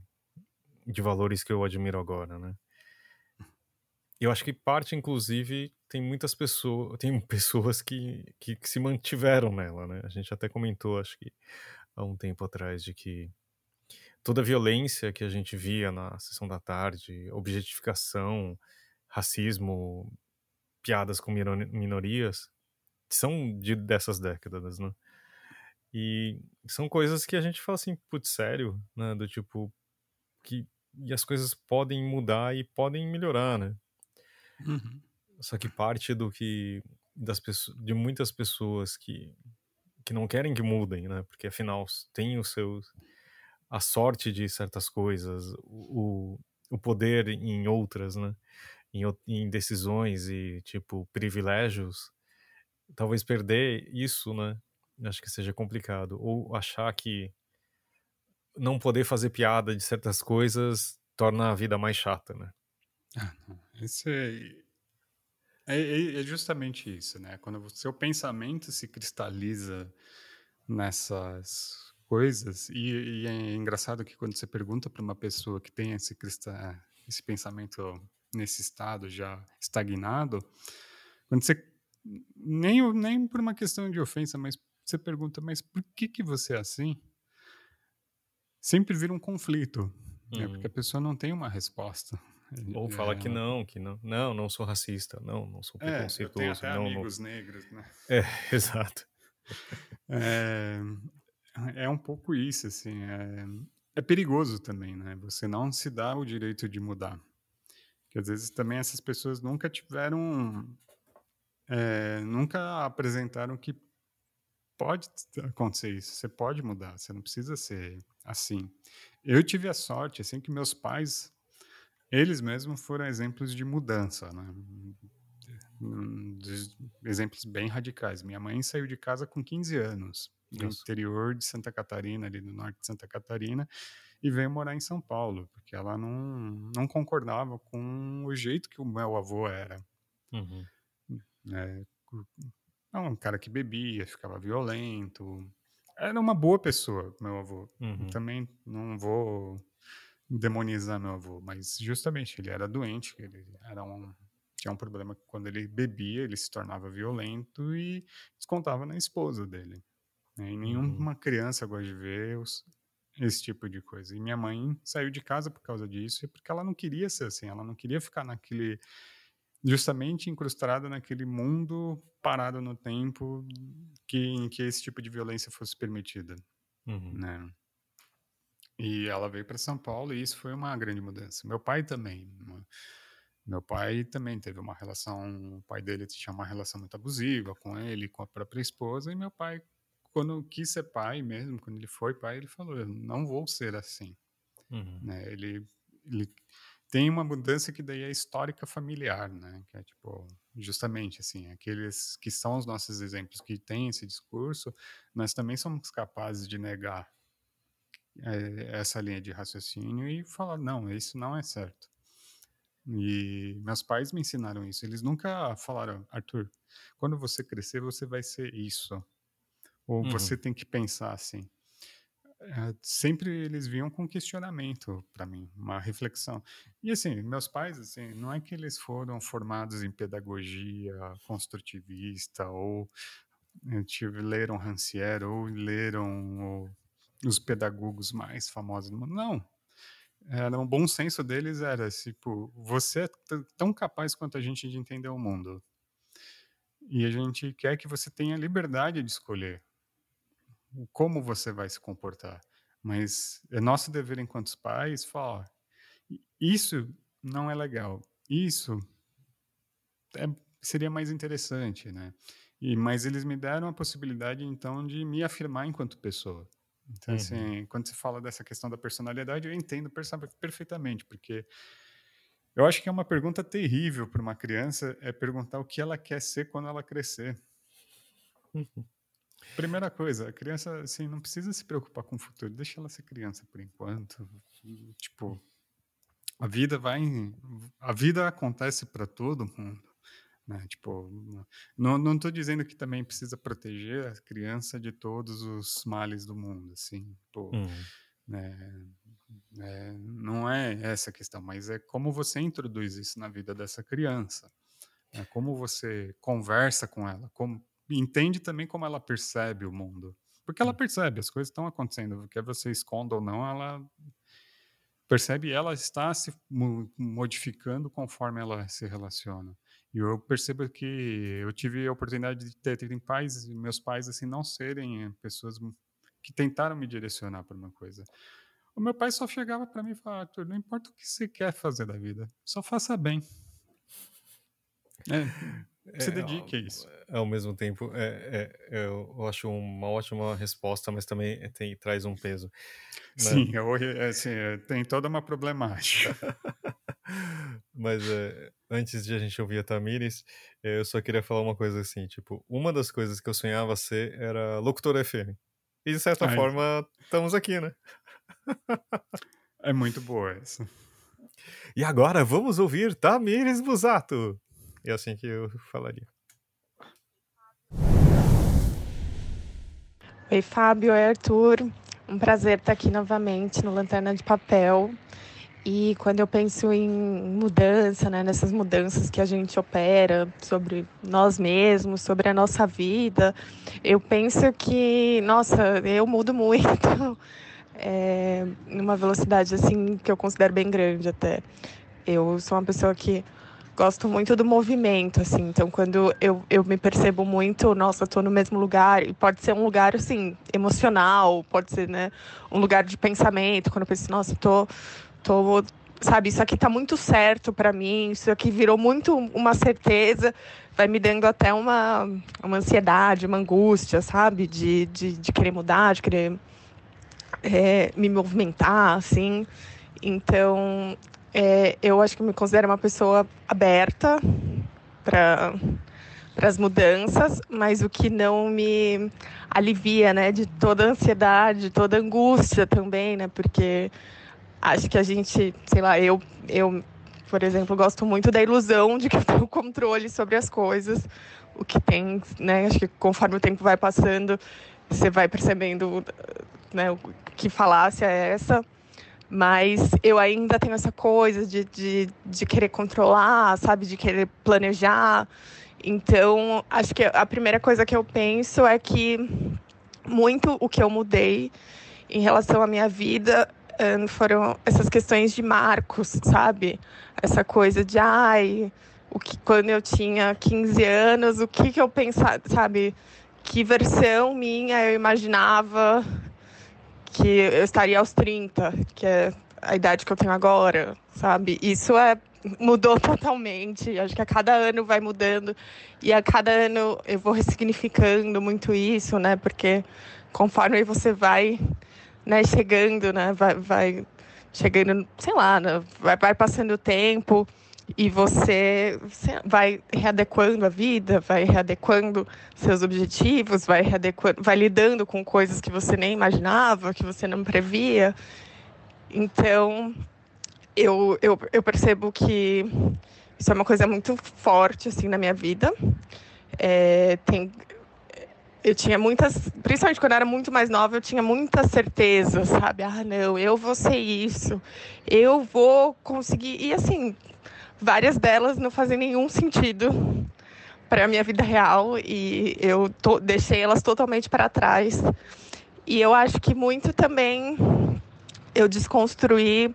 de valores que eu admiro agora, né? Eu acho que parte, inclusive, tem muitas pessoas, tem pessoas que, que, que se mantiveram nela, né? A gente até comentou, acho que há um tempo atrás, de que toda a violência que a gente via na sessão da tarde, objetificação, racismo, piadas com minorias, são de, dessas décadas, né? E são coisas que a gente fala assim, putz, sério, né? Do tipo, que e as coisas podem mudar e podem melhorar, né? Uhum. Só que parte do que das pessoas, de muitas pessoas que que não querem que mudem, né? Porque afinal tem os seus a sorte de certas coisas, o, o poder em outras, né? Em, em decisões e, tipo, privilégios, talvez perder isso, né? Acho que seja complicado. Ou achar que não poder fazer piada de certas coisas torna a vida mais chata, né? Ah, Esse é, é, é, justamente isso, né? Quando o seu pensamento se cristaliza nessas coisas, e, e é engraçado que quando você pergunta para uma pessoa que tem esse, esse pensamento nesse estado já estagnado, quando você nem, nem por uma questão de ofensa, mas você pergunta, mas por que que você é assim? Sempre vira um conflito, né? porque a uhum. pessoa não tem uma resposta. Ou fala é, que não, que não, não, não sou racista, não, não sou preconceituoso. É, eu tenho até não, amigos não... negros, né? É, exato. É, é um pouco isso, assim, é, é perigoso também, né? Você não se dá o direito de mudar. Que às vezes também essas pessoas nunca tiveram, é, nunca apresentaram que pode acontecer isso, você pode mudar, você não precisa ser assim. Eu tive a sorte, assim, que meus pais, eles mesmos foram exemplos de mudança, né? Exemplos bem radicais. Minha mãe saiu de casa com 15 anos, do Nossa. interior de Santa Catarina, ali no norte de Santa Catarina, e veio morar em São Paulo, porque ela não, não concordava com o jeito que o meu avô era. Uhum. É, um cara que bebia, ficava violento. Era uma boa pessoa, meu avô. Uhum. Também não vou demonizar meu avô, mas justamente ele era doente, ele era um tinha um problema que quando ele bebia, ele se tornava violento e descontava na esposa dele. Né? E nenhuma uhum. criança gosta de ver os, esse tipo de coisa. E minha mãe saiu de casa por causa disso, porque ela não queria ser assim, ela não queria ficar naquele justamente incrustada naquele mundo parado no tempo que em que esse tipo de violência fosse permitida, uhum. né? E ela veio para São Paulo e isso foi uma grande mudança. Meu pai também. Meu pai também teve uma relação, o pai dele tinha uma relação muito abusiva com ele, com a própria esposa, e meu pai, quando quis ser pai mesmo, quando ele foi pai, ele falou: Eu não vou ser assim. Uhum. Né? Ele, ele tem uma mudança que daí é histórica familiar, né? Que é tipo, justamente assim, aqueles que são os nossos exemplos que têm esse discurso, nós também somos capazes de negar é, essa linha de raciocínio e falar: não, isso não é certo. E meus pais me ensinaram isso. Eles nunca falaram, Arthur, quando você crescer, você vai ser isso. Ou uhum. você tem que pensar assim. É, sempre eles vinham com questionamento para mim, uma reflexão. E assim, meus pais, assim, não é que eles foram formados em pedagogia construtivista ou eh, tive, leram Rancière ou leram os pedagogos mais famosos do mundo. Não, era um bom senso deles era tipo você é tão capaz quanto a gente de entender o mundo. E a gente quer que você tenha liberdade de escolher como você vai se comportar. Mas é nosso dever enquanto pais falar isso não é legal. Isso é, seria mais interessante né? E mas eles me deram a possibilidade então de me afirmar enquanto pessoa então, uhum. assim, quando se fala dessa questão da personalidade, eu entendo perfeitamente, porque eu acho que é uma pergunta terrível para uma criança é perguntar o que ela quer ser quando ela crescer. Uhum. Primeira coisa, a criança assim não precisa se preocupar com o futuro, deixa ela ser criança por enquanto. Tipo, a vida vai, a vida acontece para todo mundo. Né? Tipo, não, não tô dizendo que também precisa proteger a criança de todos os males do mundo, assim, pô, uhum. né? É, não é essa a questão, mas é como você introduz isso na vida dessa criança, né? como você conversa com ela, como entende também como ela percebe o mundo, porque ela percebe as coisas estão acontecendo, quer você esconda ou não, ela percebe, ela está se modificando conforme ela se relaciona. E eu percebo que eu tive a oportunidade de ter, ter pais, meus pais, assim, não serem pessoas que tentaram me direcionar para uma coisa. O meu pai só chegava para mim e falava, Arthur, não importa o que você quer fazer da vida, só faça bem. É, se é, dedique a isso. Ao mesmo tempo, é, é, eu acho uma ótima resposta, mas também tem, traz um peso. Né? Sim, eu, é, assim, é, tem toda uma problemática. Mas é, antes de a gente ouvir a Tamires, eh, eu só queria falar uma coisa assim, tipo, uma das coisas que eu sonhava ser era locutor FM. E de certa Ai. forma, estamos aqui, né? é muito boa essa. E agora vamos ouvir Tamires Busato. É assim que eu falaria. Oi, Fábio. Oi, Arthur. um prazer estar aqui novamente no Lanterna de Papel. E quando eu penso em mudança, né, nessas mudanças que a gente opera sobre nós mesmos, sobre a nossa vida, eu penso que, nossa, eu mudo muito, é, numa velocidade assim que eu considero bem grande até. Eu sou uma pessoa que gosto muito do movimento, assim. Então, quando eu, eu me percebo muito, nossa, estou no mesmo lugar, e pode ser um lugar, assim, emocional, pode ser, né, um lugar de pensamento, quando eu penso, nossa, tô, tô, sabe, isso aqui tá muito certo para mim, isso aqui virou muito uma certeza, vai me dando até uma, uma ansiedade, uma angústia, sabe, de, de, de querer mudar, de querer é, me movimentar, assim. Então, é, eu acho que me considero uma pessoa aberta para para as mudanças, mas o que não me alivia, né, de toda a ansiedade, toda a angústia também, né, porque acho que a gente, sei lá, eu, eu, por exemplo, gosto muito da ilusão de que eu tenho controle sobre as coisas, o que tem, né, acho que conforme o tempo vai passando, você vai percebendo, né, que falácia é essa, mas eu ainda tenho essa coisa de, de, de querer controlar, sabe? De querer planejar. Então, acho que a primeira coisa que eu penso é que muito o que eu mudei em relação à minha vida foram essas questões de marcos, sabe? Essa coisa de, ai, o que, quando eu tinha 15 anos, o que, que eu pensava, sabe? Que versão minha eu imaginava que eu estaria aos 30, que é a idade que eu tenho agora, sabe? Isso é mudou totalmente. Acho que a cada ano vai mudando e a cada ano eu vou ressignificando muito isso, né? Porque conforme você vai, né, chegando, né, vai, vai chegando, sei lá, né, vai, vai passando o tempo e você, vai readequando a vida, vai readequando seus objetivos, vai readequando, vai lidando com coisas que você nem imaginava, que você não previa. Então, eu, eu, eu percebo que isso é uma coisa muito forte assim na minha vida. É, tem, eu tinha muitas, principalmente quando eu era muito mais nova, eu tinha muita certeza, sabe? Ah, não, eu vou ser isso, eu vou conseguir. E assim, várias delas não fazem nenhum sentido para a minha vida real e eu to, deixei elas totalmente para trás. E eu acho que muito também eu desconstruí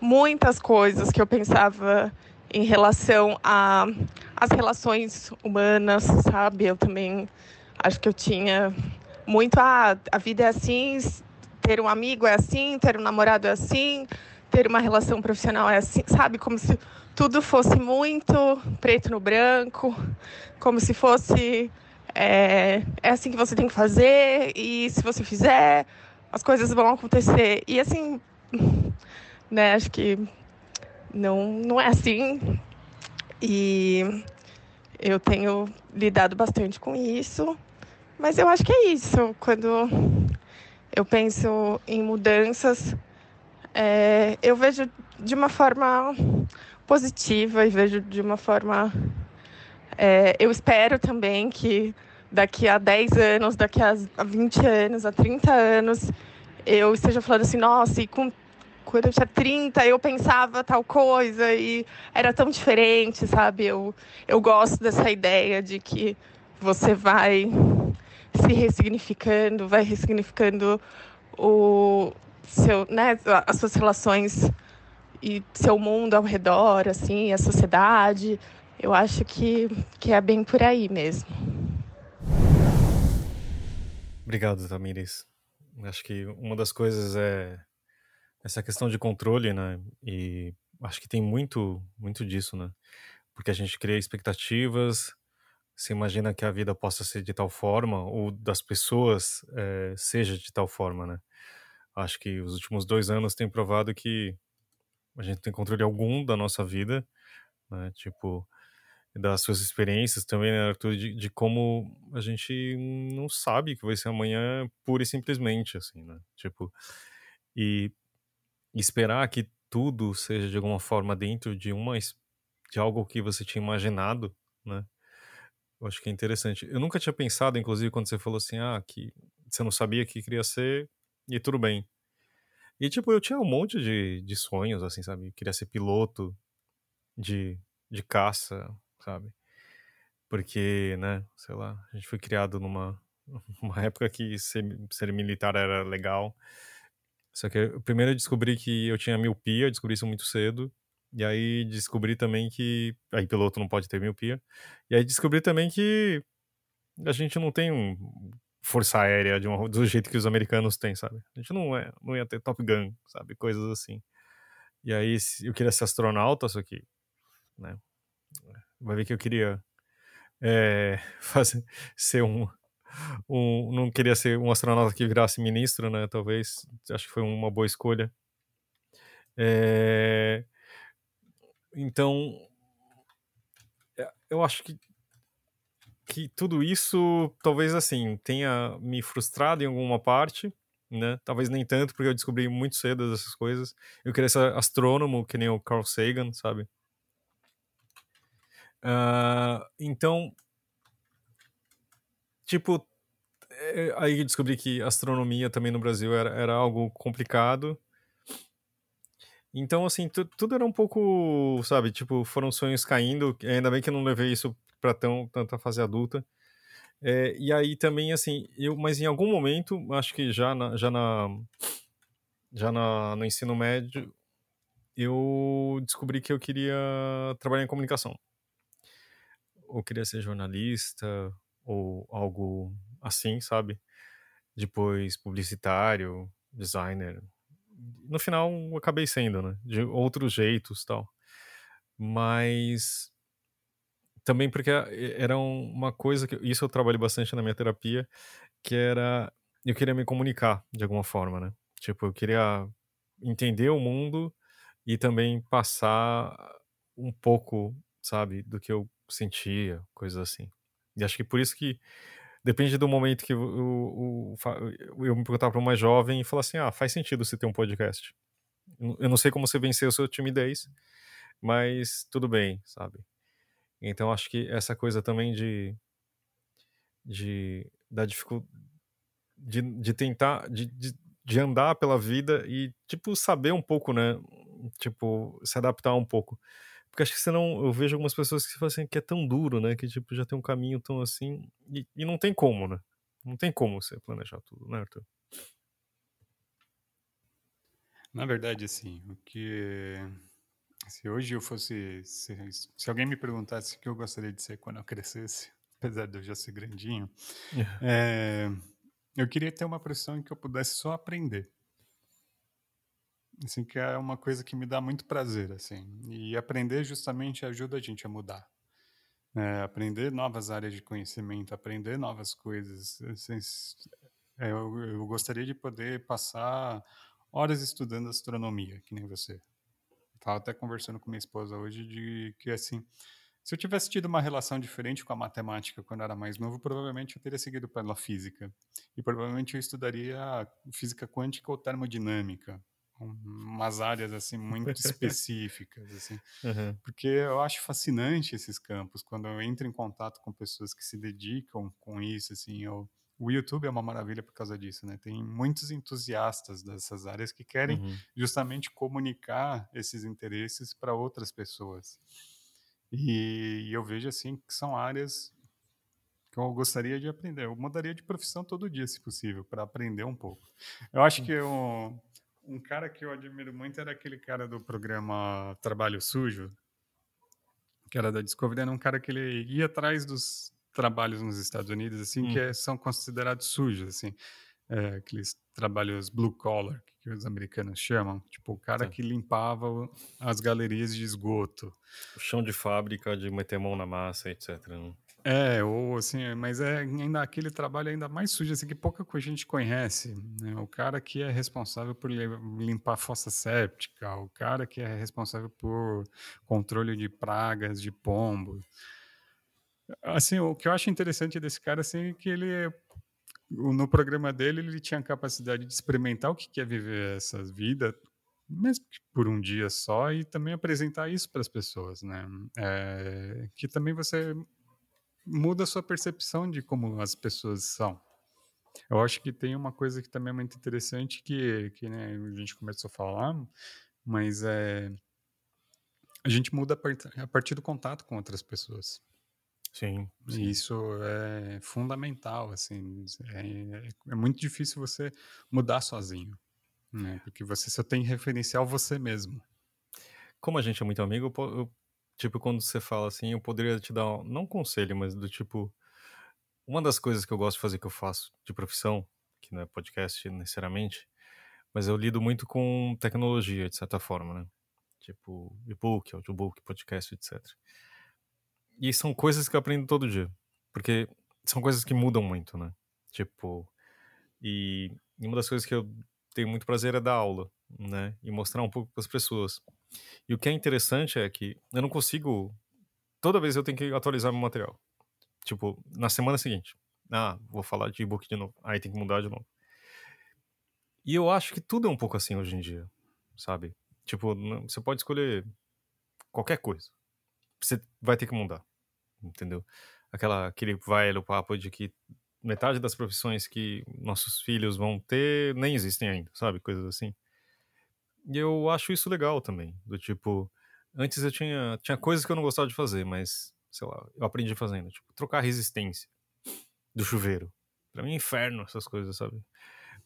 muitas coisas que eu pensava em relação as relações humanas, sabe? Eu também acho que eu tinha muito ah, a vida é assim, ter um amigo é assim, ter um namorado é assim, ter uma relação profissional é assim, sabe? Como se tudo fosse muito preto no branco, como se fosse é, é assim que você tem que fazer e se você fizer as coisas vão acontecer e assim, né? Acho que não não é assim e eu tenho lidado bastante com isso, mas eu acho que é isso quando eu penso em mudanças, é, eu vejo de uma forma positiva e vejo de uma forma. É, eu espero também que daqui a 10 anos, daqui a 20 anos, a 30 anos, eu esteja falando assim, nossa, e com, quando eu tinha 30 eu pensava tal coisa e era tão diferente, sabe? Eu, eu gosto dessa ideia de que você vai se ressignificando, vai ressignificando o seu, né, as suas relações e seu mundo ao redor, assim, a sociedade. Eu acho que, que é bem por aí mesmo. Obrigado, Tamires. Acho que uma das coisas é essa questão de controle, né? E acho que tem muito, muito disso, né? Porque a gente cria expectativas, se imagina que a vida possa ser de tal forma, ou das pessoas é, seja de tal forma, né? Acho que os últimos dois anos têm provado que a gente tem controle algum da nossa vida, né? Tipo, das suas experiências também, né, Arthur, de, de, como a gente não sabe que vai ser amanhã pura e simplesmente, assim, né? Tipo, e esperar que tudo seja de alguma forma dentro de uma de algo que você tinha imaginado, né? Eu acho que é interessante. Eu nunca tinha pensado, inclusive, quando você falou assim, ah, que você não sabia que queria ser, E tudo bem. E, tipo, eu tinha um monte de, de sonhos, assim, sabe? Eu queria ser piloto de, de caça, sabe? Porque, né, sei lá, a gente foi criado numa uma época que ser, ser militar era legal. Só que eu, primeiro eu descobri que eu tinha miopia, descobri isso muito cedo. E aí descobri também que. Aí piloto não pode ter miopia. E aí descobri também que a gente não tem um força aérea de uma, do jeito que os americanos têm, sabe? A gente não, é, não ia ter Top Gun, sabe? Coisas assim. E aí eu queria ser astronauta, só que. Né? Vai ver que eu queria é, fazer, ser um, um. Não queria ser um astronauta que virasse ministro, né? Talvez. Acho que foi uma boa escolha. É, então. É, eu acho que que tudo isso talvez assim tenha me frustrado em alguma parte, né? Talvez nem tanto, porque eu descobri muito cedo essas coisas. Eu queria ser astrônomo, que nem o Carl Sagan, sabe? Uh, então, tipo, é, aí descobri que astronomia também no Brasil era, era algo complicado. Então, assim, tudo era um pouco, sabe, tipo, foram sonhos caindo. Ainda bem que eu não levei isso para tão tanta fase adulta. É, e aí também assim, eu, mas em algum momento, acho que já na, já na já na, no ensino médio, eu descobri que eu queria trabalhar em comunicação. Ou queria ser jornalista ou algo assim, sabe? Depois publicitário, designer. No final, acabei sendo, né? De outros jeitos, tal. Mas também porque era uma coisa que isso eu trabalhei bastante na minha terapia, que era eu queria me comunicar de alguma forma, né? Tipo, eu queria entender o mundo e também passar um pouco, sabe, do que eu sentia, coisas assim. E acho que por isso que depende do momento que eu, eu, me perguntar para uma jovem e falar assim: ah, faz sentido você ter um podcast. Eu não sei como você venceu a sua timidez, mas tudo bem, sabe? Então acho que essa coisa também de de da dificuldade de, de tentar de, de, de, andar pela vida e tipo saber um pouco, né? Tipo se adaptar um pouco. Porque acho que senão eu vejo algumas pessoas que falam assim que é tão duro, né? Que tipo já tem um caminho tão assim e, e não tem como, né? Não tem como você planejar tudo, né, Arthur? Na verdade, assim, o que se hoje eu fosse. Se, se, alguém me perguntasse o que eu gostaria de ser quando eu crescesse, apesar de eu já ser grandinho, é, eu queria ter uma profissão em que eu pudesse só aprender. Assim, que é uma coisa que me dá muito prazer, assim. E aprender justamente ajuda a gente a mudar. É, aprender novas áreas de conhecimento, aprender novas coisas. Assim, é, eu, eu gostaria de poder passar horas estudando astronomia, que nem você. Estava até conversando com minha esposa hoje de que, assim, se eu tivesse tido uma relação diferente com a matemática quando era mais novo, provavelmente eu teria seguido pela física. E provavelmente eu estudaria física quântica ou termodinâmica. Umas áreas, assim, muito específicas, assim. Uhum. Porque eu acho fascinante esses campos. Quando eu entro em contato com pessoas que se dedicam com isso, assim, eu o YouTube é uma maravilha por causa disso, né? Tem muitos entusiastas dessas áreas que querem uhum. justamente comunicar esses interesses para outras pessoas. E, e, eu vejo assim que são áreas que eu gostaria de aprender. Eu mudaria de profissão todo dia, se possível, para aprender um pouco. Eu acho que um, um cara que eu admiro muito era aquele cara do programa Trabalho Sujo, que era da Discovery, era um cara que ele ia atrás dos trabalhos nos Estados Unidos assim hum. que é, são considerados sujos assim é, aqueles trabalhos blue collar que os americanos chamam tipo o cara que limpava as galerias de esgoto o chão de fábrica de meter mão na massa etc né? É ou assim mas é ainda aquele trabalho ainda mais sujo assim que pouca coisa a gente conhece né? o cara que é responsável por limpar fossa séptica o cara que é responsável por controle de pragas de pombos Assim, o que eu acho interessante desse cara assim, é que ele no programa dele ele tinha a capacidade de experimentar o que é viver essa vida, mesmo que por um dia só, e também apresentar isso para as pessoas, né? É, que também você muda a sua percepção de como as pessoas são. Eu acho que tem uma coisa que também é muito interessante que, que né, a gente começou a falar, mas é a gente muda a partir do contato com outras pessoas. Sim, sim. E isso é fundamental, assim, é, é, muito difícil você mudar sozinho, né? Porque você só tem referencial você mesmo. Como a gente é muito amigo, eu, tipo, quando você fala assim, eu poderia te dar, um, não um conselho, mas do tipo, uma das coisas que eu gosto de fazer, que eu faço de profissão, que não é podcast necessariamente, mas eu lido muito com tecnologia, de certa forma, né? Tipo, e-book, audiobook, podcast, etc. E são coisas que eu aprendo todo dia. Porque são coisas que mudam muito, né? Tipo, e uma das coisas que eu tenho muito prazer é dar aula, né? E mostrar um pouco para as pessoas. E o que é interessante é que eu não consigo. Toda vez eu tenho que atualizar meu material. Tipo, na semana seguinte. Ah, vou falar de e-book de novo. Aí tem que mudar de novo. E eu acho que tudo é um pouco assim hoje em dia, sabe? Tipo, você pode escolher qualquer coisa. Você vai ter que mudar entendeu? Aquela, aquele velho papo de que metade das profissões que nossos filhos vão ter nem existem ainda, sabe? Coisas assim. E eu acho isso legal também, do tipo, antes eu tinha, tinha coisas que eu não gostava de fazer, mas, sei lá, eu aprendi fazendo, tipo, trocar resistência do chuveiro. Pra mim é inferno essas coisas, sabe?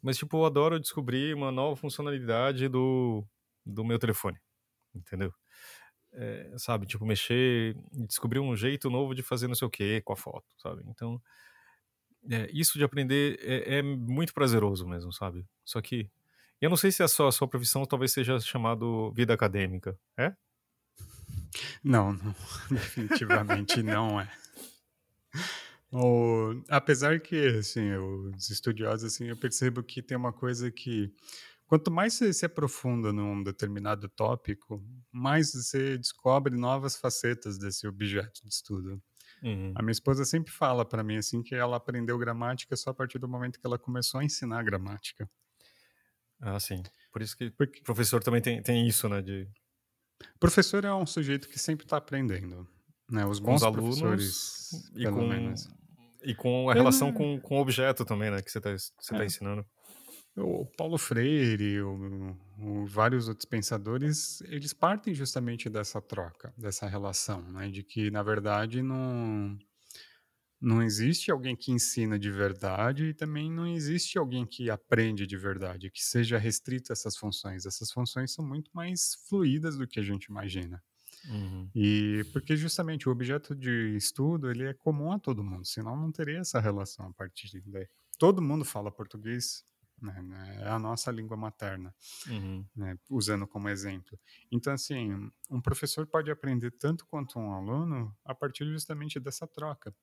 Mas, tipo, eu adoro descobrir uma nova funcionalidade do, do meu telefone, entendeu? é, sabe, tipo, mexer descobrir um jeito novo de fazer não sei o que com a foto, sabe? Então, é, isso de aprender é, é, muito prazeroso mesmo, sabe? Só que eu não sei se a sua, a sua profissão talvez seja chamado vida acadêmica, é? Não, não definitivamente não é. O, apesar que, assim, os estudiosos, assim, eu percebo que tem uma coisa que Quanto mais você se aprofunda num determinado tópico, mais você descobre novas facetas desse objeto de estudo. Uhum. A minha esposa sempre fala para mim assim que ela aprendeu gramática só a partir do momento que ela começou a ensinar gramática. Ah, sim. Por isso que Porque... professor também tem, tem isso, né? De... Professor é um sujeito que sempre está aprendendo. Né? Os bons professores, e com, menos. E com a relação com, com o objeto também, né? Que você está você tá é. tá ensinando o Paulo Freire, o, o, vários outros pensadores, eles partem justamente dessa troca, dessa relação, né, de que na verdade não não existe alguém que ensina de verdade e também não existe alguém que aprende de verdade, que seja restrito a essas funções. Essas funções são muito mais fluídas do que a gente imagina. Uhum. E porque justamente o objeto de estudo ele é comum a todo mundo, senão não teria essa relação a partir daí. Todo mundo fala português, né, né, é a nossa língua materna, uhum. né, usando como exemplo. Então, assim, um professor pode aprender tanto quanto um aluno a partir justamente dessa troca,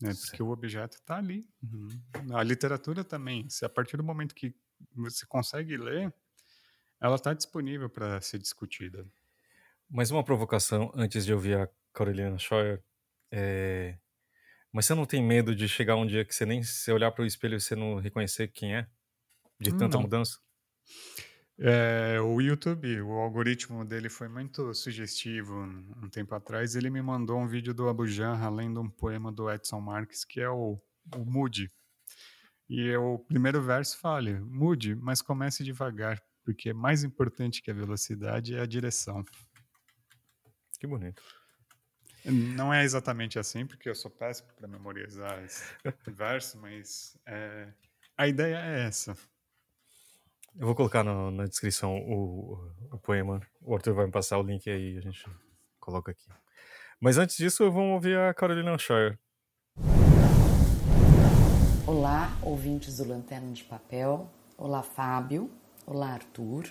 né, porque o objeto está ali. Uhum. A literatura também, se a partir do momento que você consegue ler, ela está disponível para ser discutida. Mais uma provocação antes de ouvir a Carolina Scheuer. É... Mas você não tem medo de chegar um dia que você nem se olhar para o espelho e você não reconhecer quem é? de tanta Não. mudança? É, o YouTube, o algoritmo dele foi muito sugestivo um tempo atrás. Ele me mandou um vídeo do Abu Janra lendo um poema do Edson Marques, que é o, o Mude. E o primeiro verso fala: Mude, mas comece devagar, porque mais importante que a velocidade é a direção. Que bonito. Não é exatamente assim, porque eu sou péssimo para memorizar esse verso, mas é, a ideia é essa. Eu vou colocar no, na descrição o, o, poema. O Arthur vai me passar o link aí a gente coloca aqui. Mas antes disso, vamos ouvir a Carolina Shire. Olá, ouvintes do Lanterna de Papel. Olá, Fábio. Olá, Arthur.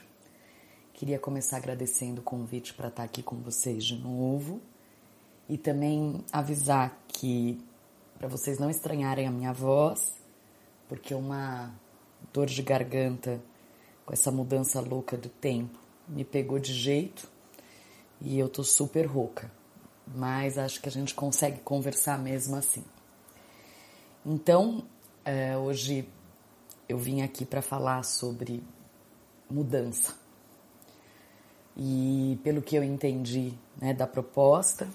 Queria começar agradecendo o convite para estar aqui com vocês de novo e também avisar que, para vocês não estranharem a minha voz, porque uma dor de garganta com essa mudança louca do tempo. Me pegou de jeito e eu tô super rouca, mas acho que a gente consegue conversar mesmo assim. Então, é, hoje eu vim aqui para falar sobre mudança. E pelo que eu entendi né, da proposta,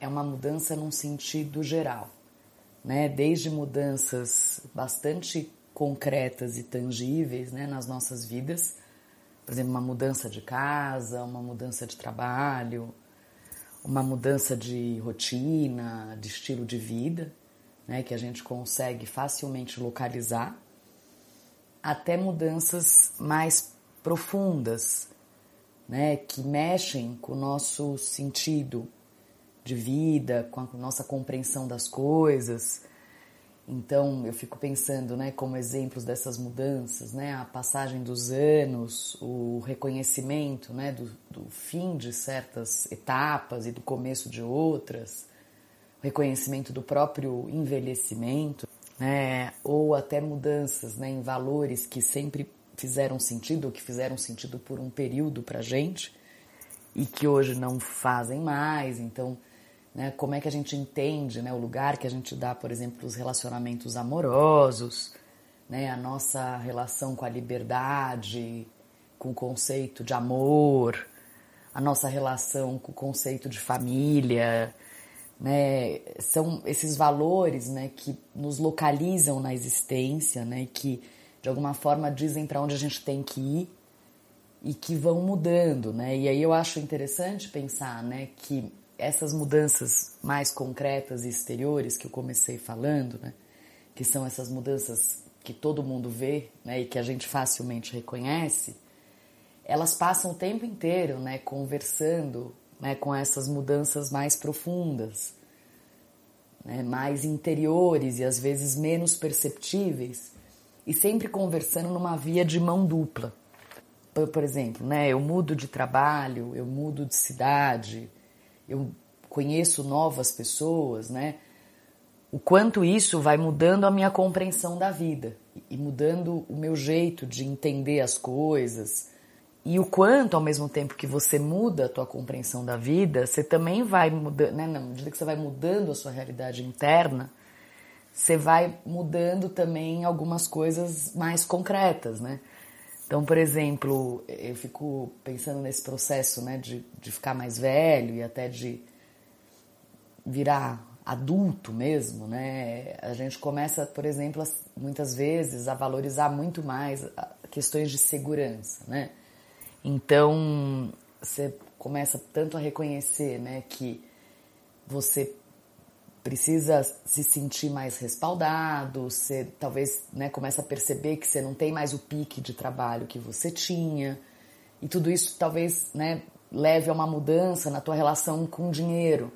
é uma mudança num sentido geral. né? Desde mudanças bastante concretas e tangíveis, né, nas nossas vidas, por exemplo, uma mudança de casa, uma mudança de trabalho, uma mudança de rotina, de estilo de vida, né, que a gente consegue facilmente localizar, até mudanças mais profundas, né, que mexem com o nosso sentido de vida, com a nossa compreensão das coisas. Então eu fico pensando, né, como exemplos dessas mudanças, né, a passagem dos anos, o reconhecimento, né, do, do fim de certas etapas e do começo de outras, o reconhecimento do próprio envelhecimento, né, ou até mudanças, né, em valores que sempre fizeram sentido, ou que fizeram sentido por um período para gente e que hoje não fazem mais. Então né? Como é que a gente entende né, o lugar que a gente dá, por exemplo, os relacionamentos amorosos, né, a nossa relação com a liberdade, com o conceito de amor, a nossa relação com o conceito de família, né, são esses valores né, que nos localizam na existência, né, que de alguma forma dizem para onde a gente tem que ir e que vão mudando, né? E aí eu acho interessante pensar, né, que essas mudanças mais concretas e exteriores que eu comecei falando, né, que são essas mudanças que todo mundo vê né, e que a gente facilmente reconhece, elas passam o tempo inteiro né, conversando né, com essas mudanças mais profundas, né, mais interiores e às vezes menos perceptíveis, e sempre conversando numa via de mão dupla. Por, por exemplo, né, eu mudo de trabalho, eu mudo de cidade, eu conheço novas pessoas, né? O quanto isso vai mudando a minha compreensão da vida e mudando o meu jeito de entender as coisas. E o quanto, ao mesmo tempo que você muda a tua compreensão da vida, você também vai mudando, né? Na medida que você vai mudando a sua realidade interna, você vai mudando também algumas coisas mais concretas, né? Então, por exemplo, eu fico pensando nesse processo né, de, de ficar mais velho e até de virar adulto mesmo, né? A gente começa, por exemplo, muitas vezes a valorizar muito mais questões de segurança, né? Então, você começa tanto a reconhecer, né, que você precisa se sentir mais respaldado, você talvez né, começa a perceber que você não tem mais o pique de trabalho que você tinha, e tudo isso talvez né, leve a uma mudança na tua relação com o dinheiro,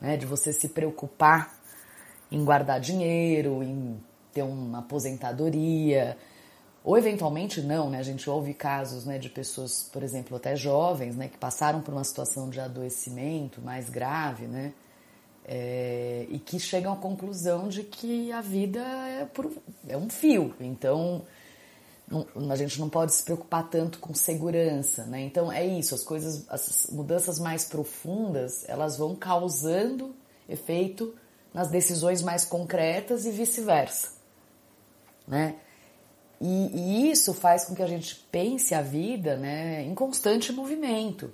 né, de você se preocupar em guardar dinheiro, em ter uma aposentadoria, ou eventualmente não, né? A gente ouve casos né, de pessoas, por exemplo, até jovens, né, que passaram por uma situação de adoecimento mais grave, né? É, e que chegam à conclusão de que a vida é, por, é um fio. Então, não, a gente não pode se preocupar tanto com segurança, né? Então é isso, as coisas, as mudanças mais profundas, elas vão causando efeito nas decisões mais concretas e vice-versa, né? E, e, isso faz com que a gente pense a vida, né, em constante movimento.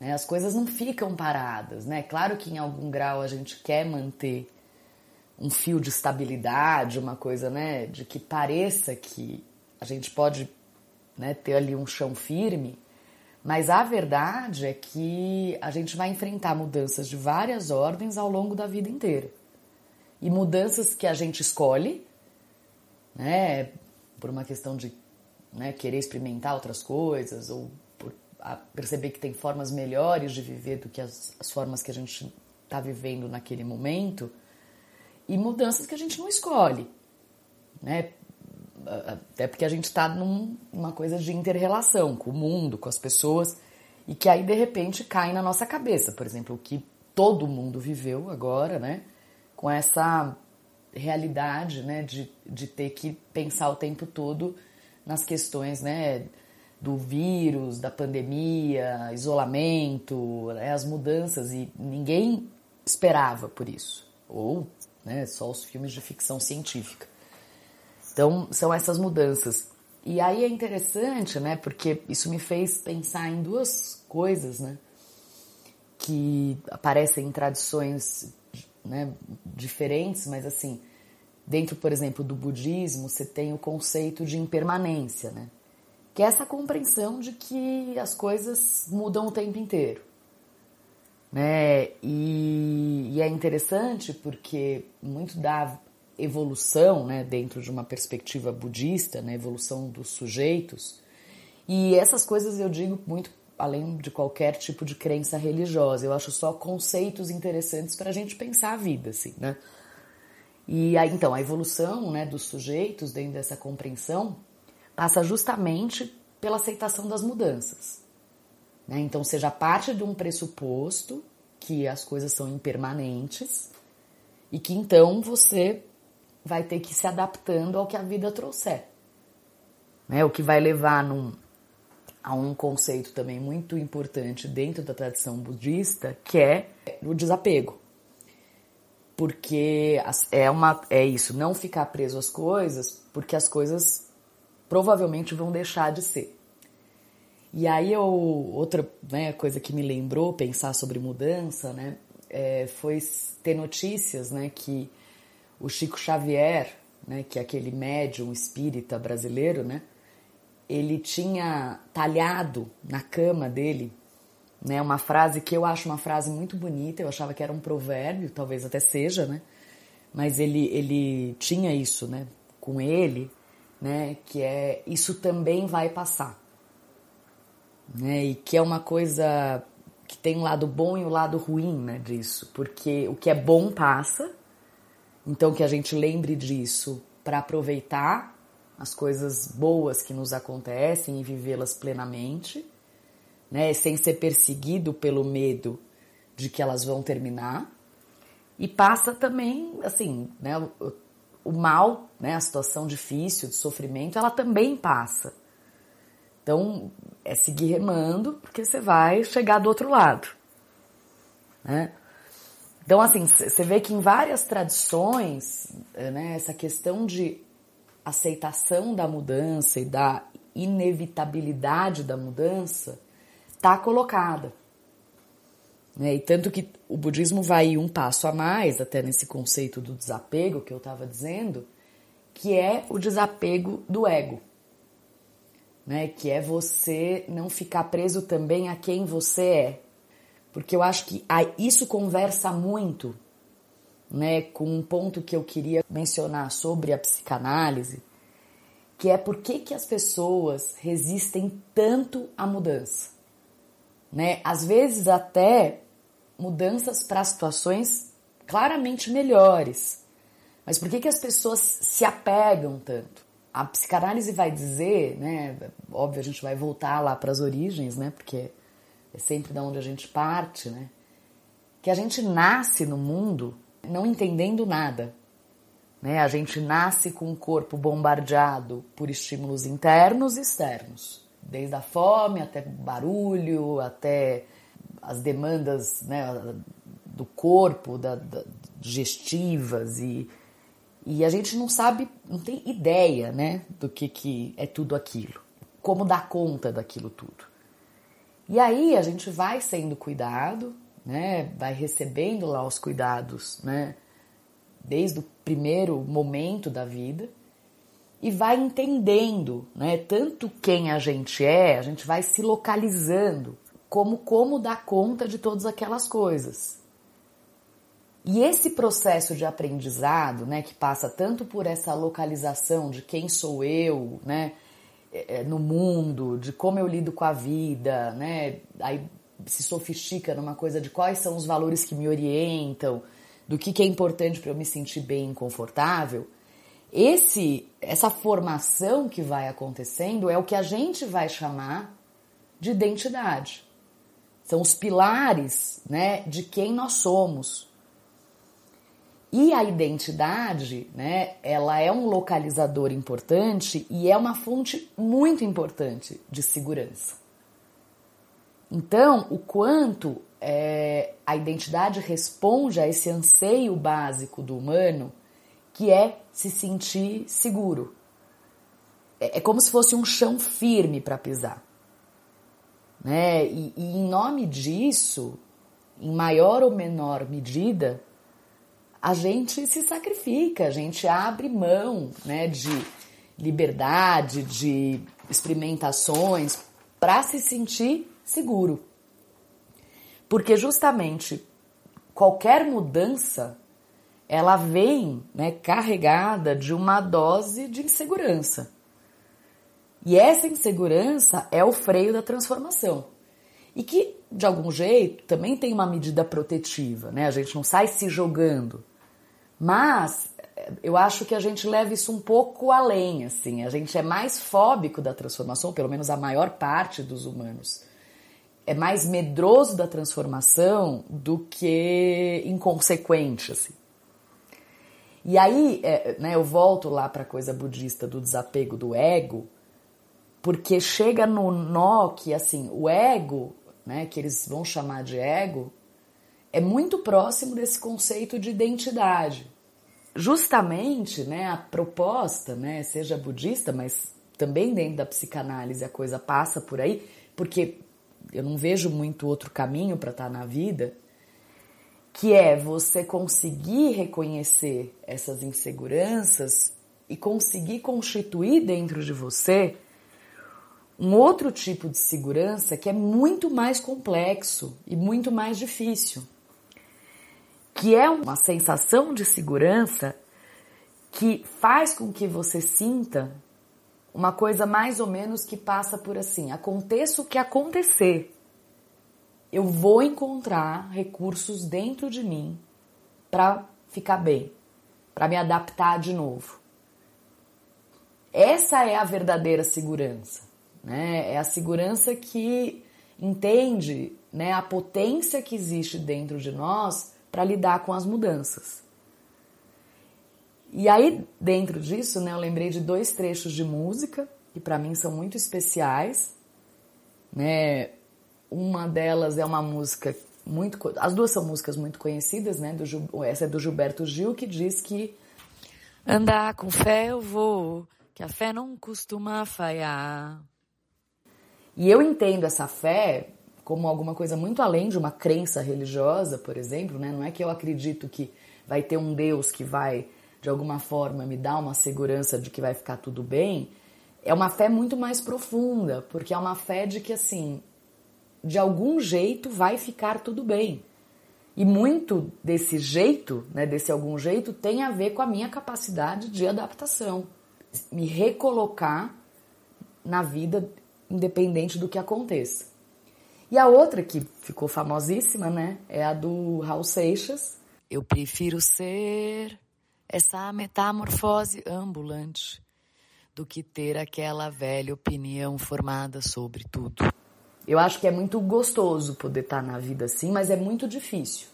Né? As coisas não ficam paradas, né? Claro que em algum grau a gente quer manter um fio de estabilidade, uma coisa, né, de que pareça que a gente pode né, ter ali um chão firme, mas a verdade é que a gente vai enfrentar mudanças de várias ordens ao longo da vida inteira. E mudanças que a gente escolhe, né, por uma questão de né, querer experimentar outras coisas ou a perceber que tem formas melhores de viver do que as, as formas que a gente está vivendo naquele momento e mudanças que a gente não escolhe, né? Até porque a gente está num, numa coisa de interrelação com o mundo, com as pessoas e que aí de repente cai na nossa cabeça, por exemplo, o que todo mundo viveu agora, né? Com essa realidade, né? De, de ter que pensar o tempo todo nas questões, né? Do vírus, da pandemia, isolamento, né, as mudanças e ninguém esperava por isso, ou né, só os filmes de ficção científica. Então são essas mudanças. E aí é interessante, né, porque isso me fez pensar em duas coisas, né, que aparecem em tradições né, diferentes, mas assim, dentro, por exemplo, do budismo, você tem o conceito de impermanência, né? Que é essa compreensão de que as coisas mudam o tempo inteiro. Né? E, e é interessante porque muito da evolução, né, dentro de uma perspectiva budista, né, evolução dos sujeitos, e essas coisas eu digo muito além de qualquer tipo de crença religiosa. Eu acho só conceitos interessantes para a gente pensar a vida, assim, né? E aí, então, a evolução né, dos sujeitos dentro dessa compreensão passa justamente pela aceitação das mudanças. Né? Então, seja parte de um pressuposto que as coisas são impermanentes e que então você vai ter que ir se adaptando ao que a vida trouxer. Né? O que vai levar num, a um conceito também muito importante dentro da tradição budista, que é o desapego. Porque é, uma, é isso, não ficar preso às coisas, porque as coisas provavelmente vão deixar de ser. E aí eu, outra né, coisa que me lembrou pensar sobre mudança, né, é, foi ter notícias, né, que o Chico Xavier, né, que é aquele médium espírita brasileiro, né, ele tinha talhado na cama dele né, uma frase que eu acho uma frase muito bonita, eu achava que era um provérbio, talvez até seja, né? Mas ele, ele tinha isso, né, com ele, né, que é isso também vai passar. Né, e que é uma coisa que tem um lado bom e o um lado ruim, né, disso, porque o que é bom passa. Então que a gente lembre disso para aproveitar as coisas boas que nos acontecem e vivê-las plenamente, né, sem ser perseguido pelo medo de que elas vão terminar. E passa também, assim, né, o, o mal, né, a situação difícil, de sofrimento, ela também passa. Então, é seguir remando, porque você vai chegar do outro lado. Né? Então, assim, você vê que em várias tradições, né, essa questão de aceitação da mudança e da inevitabilidade da mudança está colocada. Né? E tanto que o budismo vai um passo a mais, até nesse conceito do desapego que eu estava dizendo, que é o desapego do ego. Né? Que é você não ficar preso também a quem você é. Porque eu acho que isso conversa muito né, com um ponto que eu queria mencionar sobre a psicanálise, que é por que, que as pessoas resistem tanto à mudança. Né? Às vezes até mudanças para situações claramente melhores. Mas por que, que as pessoas se apegam tanto? A psicanálise vai dizer, né, óbvio a gente vai voltar lá para as origens, né, porque é sempre da onde a gente parte, né, que a gente nasce no mundo não entendendo nada. Né? A gente nasce com o corpo bombardeado por estímulos internos e externos, desde a fome até barulho, até as demandas né, do corpo, da, da, digestivas e, e a gente não sabe, não tem ideia né, do que, que é tudo aquilo, como dar conta daquilo tudo. E aí a gente vai sendo cuidado, né, vai recebendo lá os cuidados, né, desde o primeiro momento da vida e vai entendendo, né, tanto quem a gente é, a gente vai se localizando, como como dar conta de todas aquelas coisas. E esse processo de aprendizado, né, que passa tanto por essa localização de quem sou eu, né, é, é, no mundo, de como eu lido com a vida, né, aí se sofistica numa coisa de quais são os valores que me orientam, do que, que é importante para eu me sentir bem e confortável, esse, essa formação que vai acontecendo é o que a gente vai chamar de identidade. São os pilares né, de quem nós somos. E a identidade, né, ela é um localizador importante e é uma fonte muito importante de segurança. Então, o quanto é, a identidade responde a esse anseio básico do humano, que é se sentir seguro. É, é como se fosse um chão firme para pisar. Né? E, e em nome disso, em maior ou menor medida, a gente se sacrifica, a gente abre mão né, de liberdade, de experimentações para se sentir seguro. Porque justamente qualquer mudança ela vem né, carregada de uma dose de insegurança. E essa insegurança é o freio da transformação. E que, de algum jeito, também tem uma medida protetiva, né? A gente não sai se jogando. Mas eu acho que a gente leva isso um pouco além, assim. A gente é mais fóbico da transformação, pelo menos a maior parte dos humanos. É mais medroso da transformação do que inconsequente, assim. E aí, é, né, eu volto lá para a coisa budista do desapego do ego, porque chega no nó que, assim, o ego, né, que eles vão chamar de ego, é muito próximo desse conceito de identidade. Justamente, né, a proposta, né, seja budista, mas também dentro da psicanálise a coisa passa por aí, porque eu não vejo muito outro caminho para estar tá na vida, que é você conseguir reconhecer essas inseguranças e conseguir constituir dentro de você um outro tipo de segurança que é muito mais complexo e muito mais difícil, que é uma sensação de segurança que faz com que você sinta uma coisa mais ou menos que passa por assim: aconteça o que acontecer, eu vou encontrar recursos dentro de mim para ficar bem, para me adaptar de novo. Essa é a verdadeira segurança, né? É a segurança que entende, né, a potência que existe dentro de nós para lidar com as mudanças. E aí, dentro disso, né, eu lembrei de dois trechos de música que para mim são muito especiais, né? Uma delas é uma música muito. As duas são músicas muito conhecidas, né? Do, essa é do Gilberto Gil, que diz que. Andar com fé eu vou, que a fé não costuma falhar. E eu entendo essa fé como alguma coisa muito além de uma crença religiosa, por exemplo, né? Não é que eu acredito que vai ter um Deus que vai, de alguma forma, me dar uma segurança de que vai ficar tudo bem. É uma fé muito mais profunda, porque é uma fé de que, assim, de algum jeito vai ficar tudo bem. E muito desse jeito, né, desse algum jeito, tem a ver com a minha capacidade de adaptação, me recolocar na vida independente do que aconteça. E a outra que ficou famosíssima, né, é a do Raul Seixas. Eu prefiro ser essa metamorfose ambulante do que ter aquela velha opinião formada sobre tudo. Eu acho que é muito gostoso poder estar na vida assim, mas é muito difícil.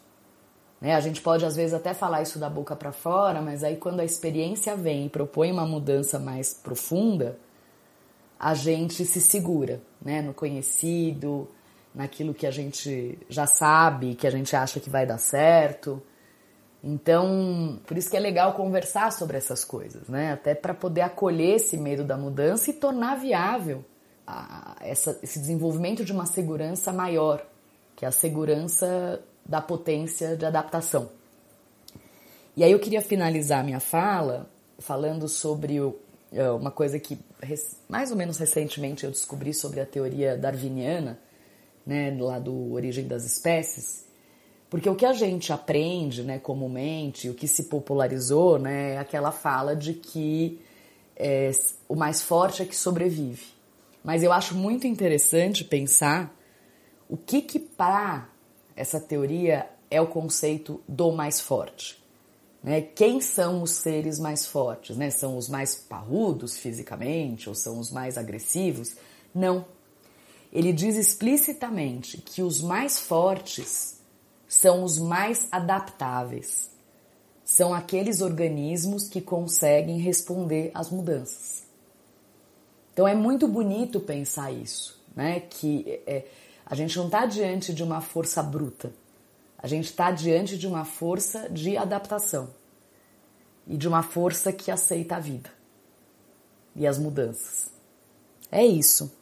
Né? A gente pode às vezes até falar isso da boca para fora, mas aí quando a experiência vem e propõe uma mudança mais profunda, a gente se segura, né? No conhecido, naquilo que a gente já sabe, que a gente acha que vai dar certo. Então, por isso que é legal conversar sobre essas coisas, né? Até para poder acolher esse medo da mudança e tornar viável a, essa, esse desenvolvimento de uma segurança maior, que é a segurança da potência de adaptação. E aí eu queria finalizar minha fala falando sobre o, é, uma coisa que mais ou menos recentemente eu descobri sobre a teoria darwiniana, né, lá do Origem das Espécies, porque o que a gente aprende, né, comumente, o que se popularizou, né, é aquela fala de que é, o mais forte é que sobrevive. Mas eu acho muito interessante pensar o que que para essa teoria é o conceito do mais forte. Né? Quem são os seres mais fortes? Né? São os mais parrudos fisicamente ou são os mais agressivos? Não. Ele diz explicitamente que os mais fortes são os mais adaptáveis. São aqueles organismos que conseguem responder às mudanças. Então é muito bonito pensar isso, né? Que é, a gente não está diante de uma força bruta, a gente está diante de uma força de adaptação e de uma força que aceita a vida e as mudanças. É isso.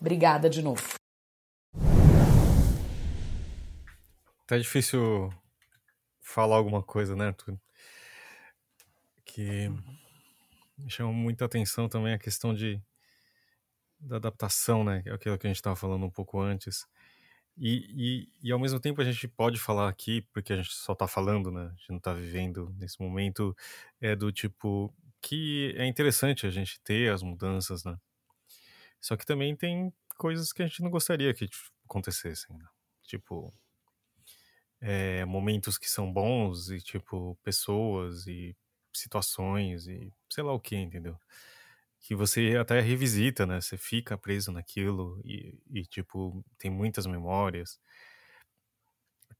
Obrigada de novo. Tá difícil falar alguma coisa, né, Arthur? Que. Me chama muita atenção também a questão de da adaptação, né? É aquilo que a gente estava falando um pouco antes. E, e, e ao mesmo tempo a gente pode falar aqui, porque a gente só está falando, né? A gente não está vivendo nesse momento, é do tipo que é interessante a gente ter as mudanças, né? Só que também tem coisas que a gente não gostaria que tipo, acontecessem, né? Tipo, é, momentos que são bons e, tipo, pessoas e situações e sei lá o que, entendeu? Que você até revisita, né? Você fica preso naquilo e, e tipo, tem muitas memórias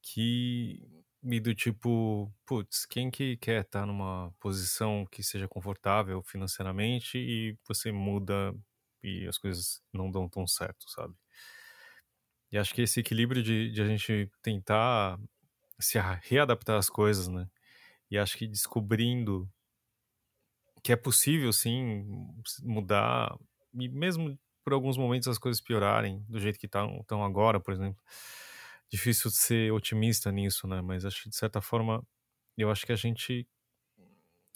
que me do tipo, putz, quem que quer estar tá numa posição que seja confortável financeiramente e você muda e as coisas não dão tão certo, sabe? E acho que esse equilíbrio de, de a gente tentar se readaptar às coisas, né? E acho que descobrindo que é possível, sim, mudar, e mesmo por alguns momentos as coisas piorarem do jeito que estão agora, por exemplo. Difícil ser otimista nisso, né? Mas acho que, de certa forma, eu acho que a gente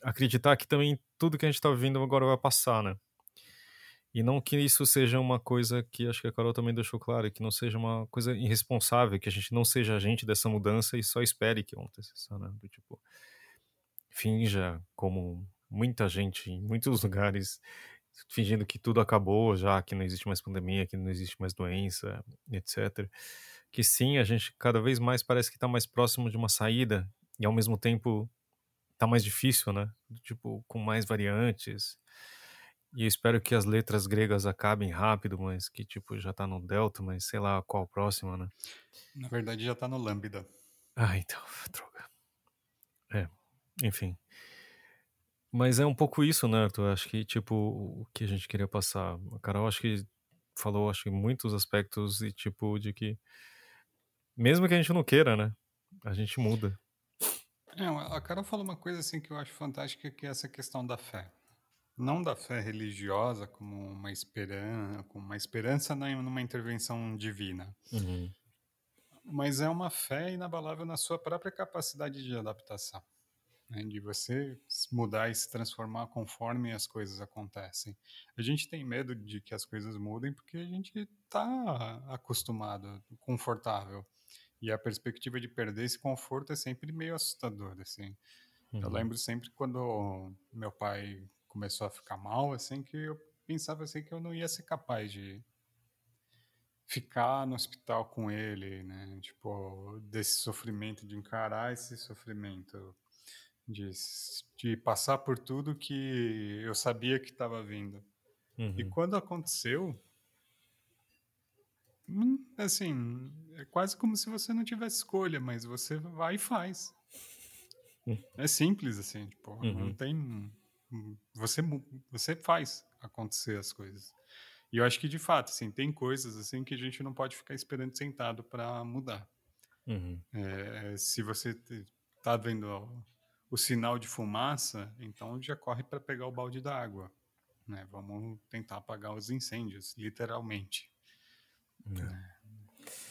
acreditar que também tudo que a gente está vivendo agora vai passar, né? E não que isso seja uma coisa que acho que a Carol também deixou claro, que não seja uma coisa irresponsável, que a gente não seja agente dessa mudança e só espere que aconteça, né? Do tipo, finja como muita gente em muitos lugares fingindo que tudo acabou já, que não existe mais pandemia, que não existe mais doença, etc. Que sim, a gente cada vez mais parece que está mais próximo de uma saída e ao mesmo tempo está mais difícil, né? Tipo, com mais variantes e eu espero que as letras gregas acabem rápido, mas que tipo já tá no delta, mas sei lá qual próxima, né? Na verdade já tá no lambda. Ah, então, droga. É, enfim. Mas é um pouco isso, né, Arthur? Acho que, tipo, o que a gente queria passar. A Carol, acho que falou, acho que muitos aspectos e, tipo, de que mesmo que a gente não queira, né, a gente muda. É, a Carol falou uma coisa, assim, que eu acho fantástica, que é essa questão da fé não da fé religiosa como uma esperança, como uma esperança numa intervenção divina, uhum. mas é uma fé inabalável na sua própria capacidade de adaptação, né? de você mudar e se transformar conforme as coisas acontecem. A gente tem medo de que as coisas mudem porque a gente está acostumado, confortável, e a perspectiva de perder esse conforto é sempre meio assustadora, assim. Uhum. Eu lembro sempre quando meu pai começou a ficar mal, assim, que eu pensava assim que eu não ia ser capaz de ficar no hospital com ele, né? Tipo, desse sofrimento, de encarar esse sofrimento, de, de passar por tudo que eu sabia que estava vindo. Uhum. E quando aconteceu, hum, assim, é quase como se você não tivesse escolha, mas você vai e faz. Hum. É simples, assim, tipo, uhum. não tem você você faz acontecer as coisas. E eu acho que de fato, assim, tem coisas assim que a gente não pode ficar esperando sentado para mudar. Uhum. É, se você tá vendo o, sinal de fumaça, então já corre para pegar o balde da água. Né? Vamos tentar apagar os incêndios, literalmente. É.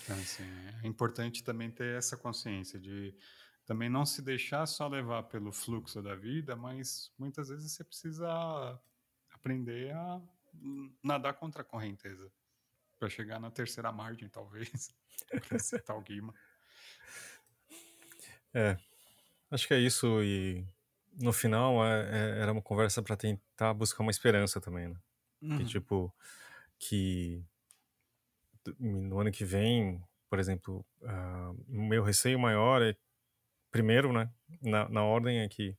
Então, assim, é importante também ter essa consciência de também não se deixar só levar pelo fluxo da vida, mas muitas vezes você precisa aprender a nadar contra a correnteza para chegar na terceira margem, talvez, para citar o Guima. É, acho que é isso e no final é, é, era uma conversa para tentar buscar uma esperança também, né? Uhum. Que tipo que no ano que vem, por exemplo, uh, o meu receio maior é primeiro, né, na, na ordem é que,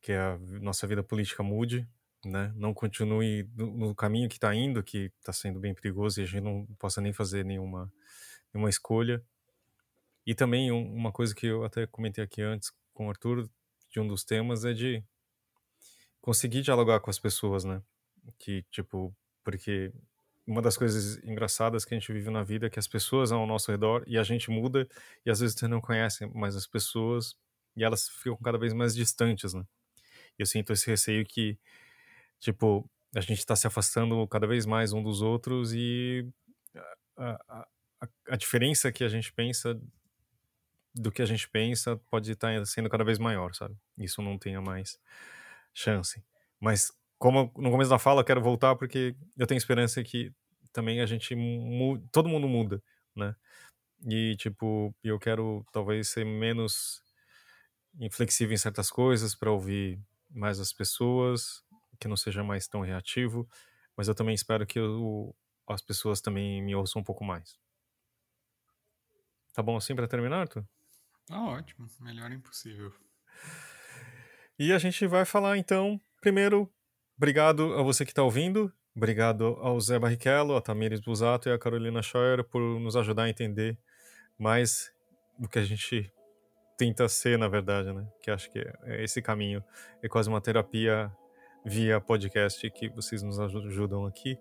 que a nossa vida política mude, né, não continue no, no caminho que está indo, que está sendo bem perigoso e a gente não possa nem fazer nenhuma, nenhuma escolha. E também um, uma coisa que eu até comentei aqui antes com o Arthur, de um dos temas, é de conseguir dialogar com as pessoas, né, que, tipo, porque uma das coisas engraçadas que a gente vive na vida é que as pessoas ao nosso redor e a gente muda e às vezes você não conhece mais as pessoas e elas ficam cada vez mais distantes, né? Eu sinto esse receio que, tipo, a gente está se afastando cada vez mais um dos outros e a, a, a diferença que a gente pensa do que a gente pensa pode estar tá sendo cada vez maior, sabe? Isso não tenha mais chance. Mas como no começo da fala, eu quero voltar porque eu tenho esperança que também a gente todo mundo muda, né? E tipo, eu quero talvez ser menos inflexível em certas coisas para ouvir mais as pessoas, que não seja mais tão reativo, mas eu também espero que eu, as pessoas também me ouçam um pouco mais. Tá bom assim para terminar, Arthur? Tá ótimo, melhor impossível. E a gente vai falar então, primeiro, obrigado a você que está ouvindo, obrigado ao Zé Barrichello, a Tamires Busato e a Carolina Scheuer por nos ajudar a entender mais do que a gente tenta ser, na verdade, né? Que acho que é esse caminho, é quase uma terapia via podcast que vocês nos ajudam aqui.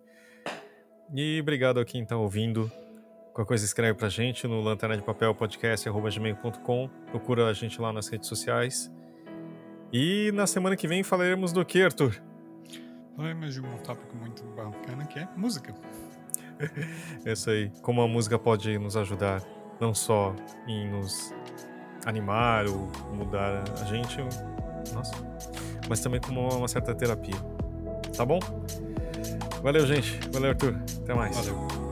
E obrigado a quem está ouvindo. Qualquer coisa escreve pra gente no lanterna de papel podcast@gmail.com. Procura a gente lá nas redes sociais. E na semana que vem falaremos do que, Arthur? Falaremos de um tópico muito bacana que é música. é isso aí. Como a música pode nos ajudar, não só em nos animar ou mudar a gente, nossa, mas também como uma certa terapia. Tá bom? Valeu, gente. Valeu, Arthur. Até mais. Valeu.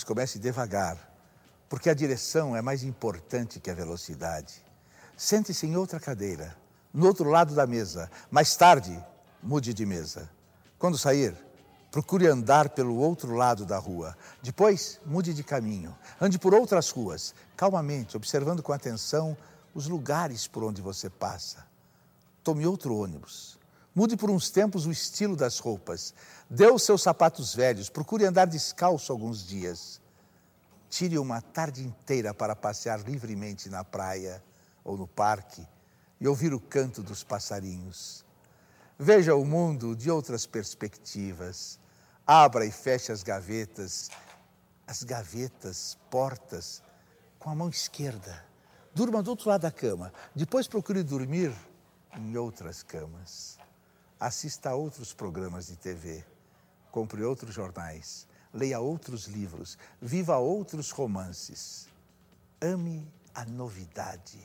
Mas comece devagar, porque a direção é mais importante que a velocidade. Sente-se em outra cadeira, no outro lado da mesa. Mais tarde, mude de mesa. Quando sair, procure andar pelo outro lado da rua. Depois, mude de caminho. Ande por outras ruas, calmamente, observando com atenção os lugares por onde você passa. Tome outro ônibus. Mude por uns tempos o estilo das roupas. Dê os seus sapatos velhos. Procure andar descalço alguns dias. Tire uma tarde inteira para passear livremente na praia ou no parque e ouvir o canto dos passarinhos. Veja o mundo de outras perspectivas. Abra e feche as gavetas, as gavetas, portas, com a mão esquerda. Durma do outro lado da cama. Depois procure dormir em outras camas assista a outros programas de TV, compre outros jornais, leia outros livros, viva outros romances. Ame a novidade.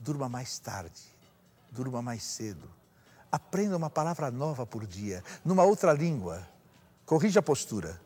Durma mais tarde, durma mais cedo. Aprenda uma palavra nova por dia, numa outra língua. Corrija a postura,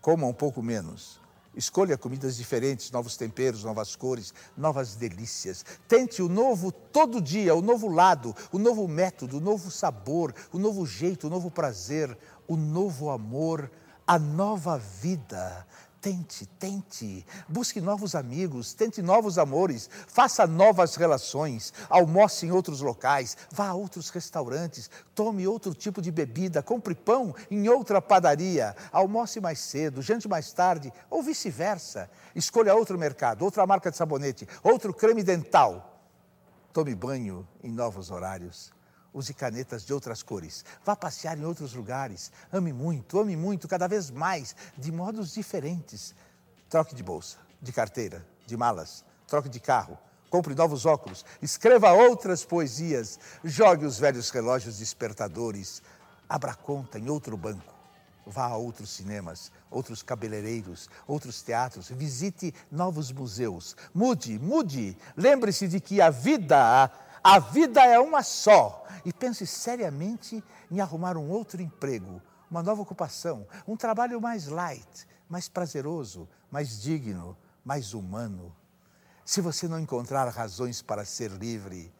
coma um pouco menos Escolha comidas diferentes, novos temperos, novas cores, novas delícias. Tente o novo todo dia, o novo lado, o novo método, o novo sabor, o novo jeito, o novo prazer, o novo amor, a nova vida. Tente, tente. Busque novos amigos, tente novos amores, faça novas relações, almoce em outros locais, vá a outros restaurantes, tome outro tipo de bebida, compre pão em outra padaria, almoce mais cedo, jante mais tarde, ou vice-versa. Escolha outro mercado, outra marca de sabonete, outro creme dental. Tome banho em novos horários. Use canetas de outras cores. Vá passear em outros lugares. Ame muito, ame muito, cada vez mais, de modos diferentes. Troque de bolsa, de carteira, de malas. Troque de carro. Compre novos óculos. Escreva outras poesias. Jogue os velhos relógios despertadores. Abra conta em outro banco. Vá a outros cinemas, outros cabeleireiros, outros teatros, visite novos museus. Mude, mude. Lembre-se de que a vida, a vida é uma só. E pense seriamente em arrumar um outro emprego, uma nova ocupação, um trabalho mais light, mais prazeroso, mais digno, mais humano. Se você não encontrar razões para ser livre,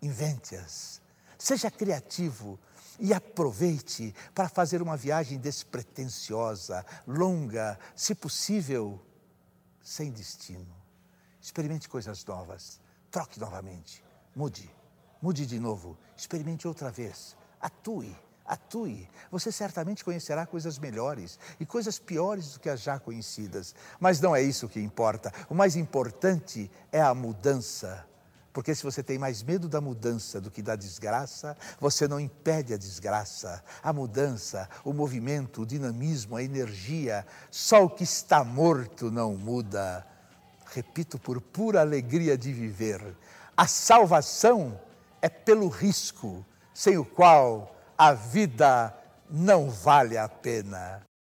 invente-as. Seja criativo e aproveite para fazer uma viagem despretensiosa, longa, se possível, sem destino. Experimente coisas novas, troque novamente, mude, mude de novo, experimente outra vez, atue Atue. Você certamente conhecerá coisas melhores e coisas piores do que as já conhecidas. Mas não é isso que importa. O mais importante é a mudança. Porque se você tem mais medo da mudança do que da desgraça, você não impede a desgraça. A mudança, o movimento, o dinamismo, a energia, só o que está morto não muda. Repito por pura alegria de viver. A salvação é pelo risco, sem o qual a vida não vale a pena.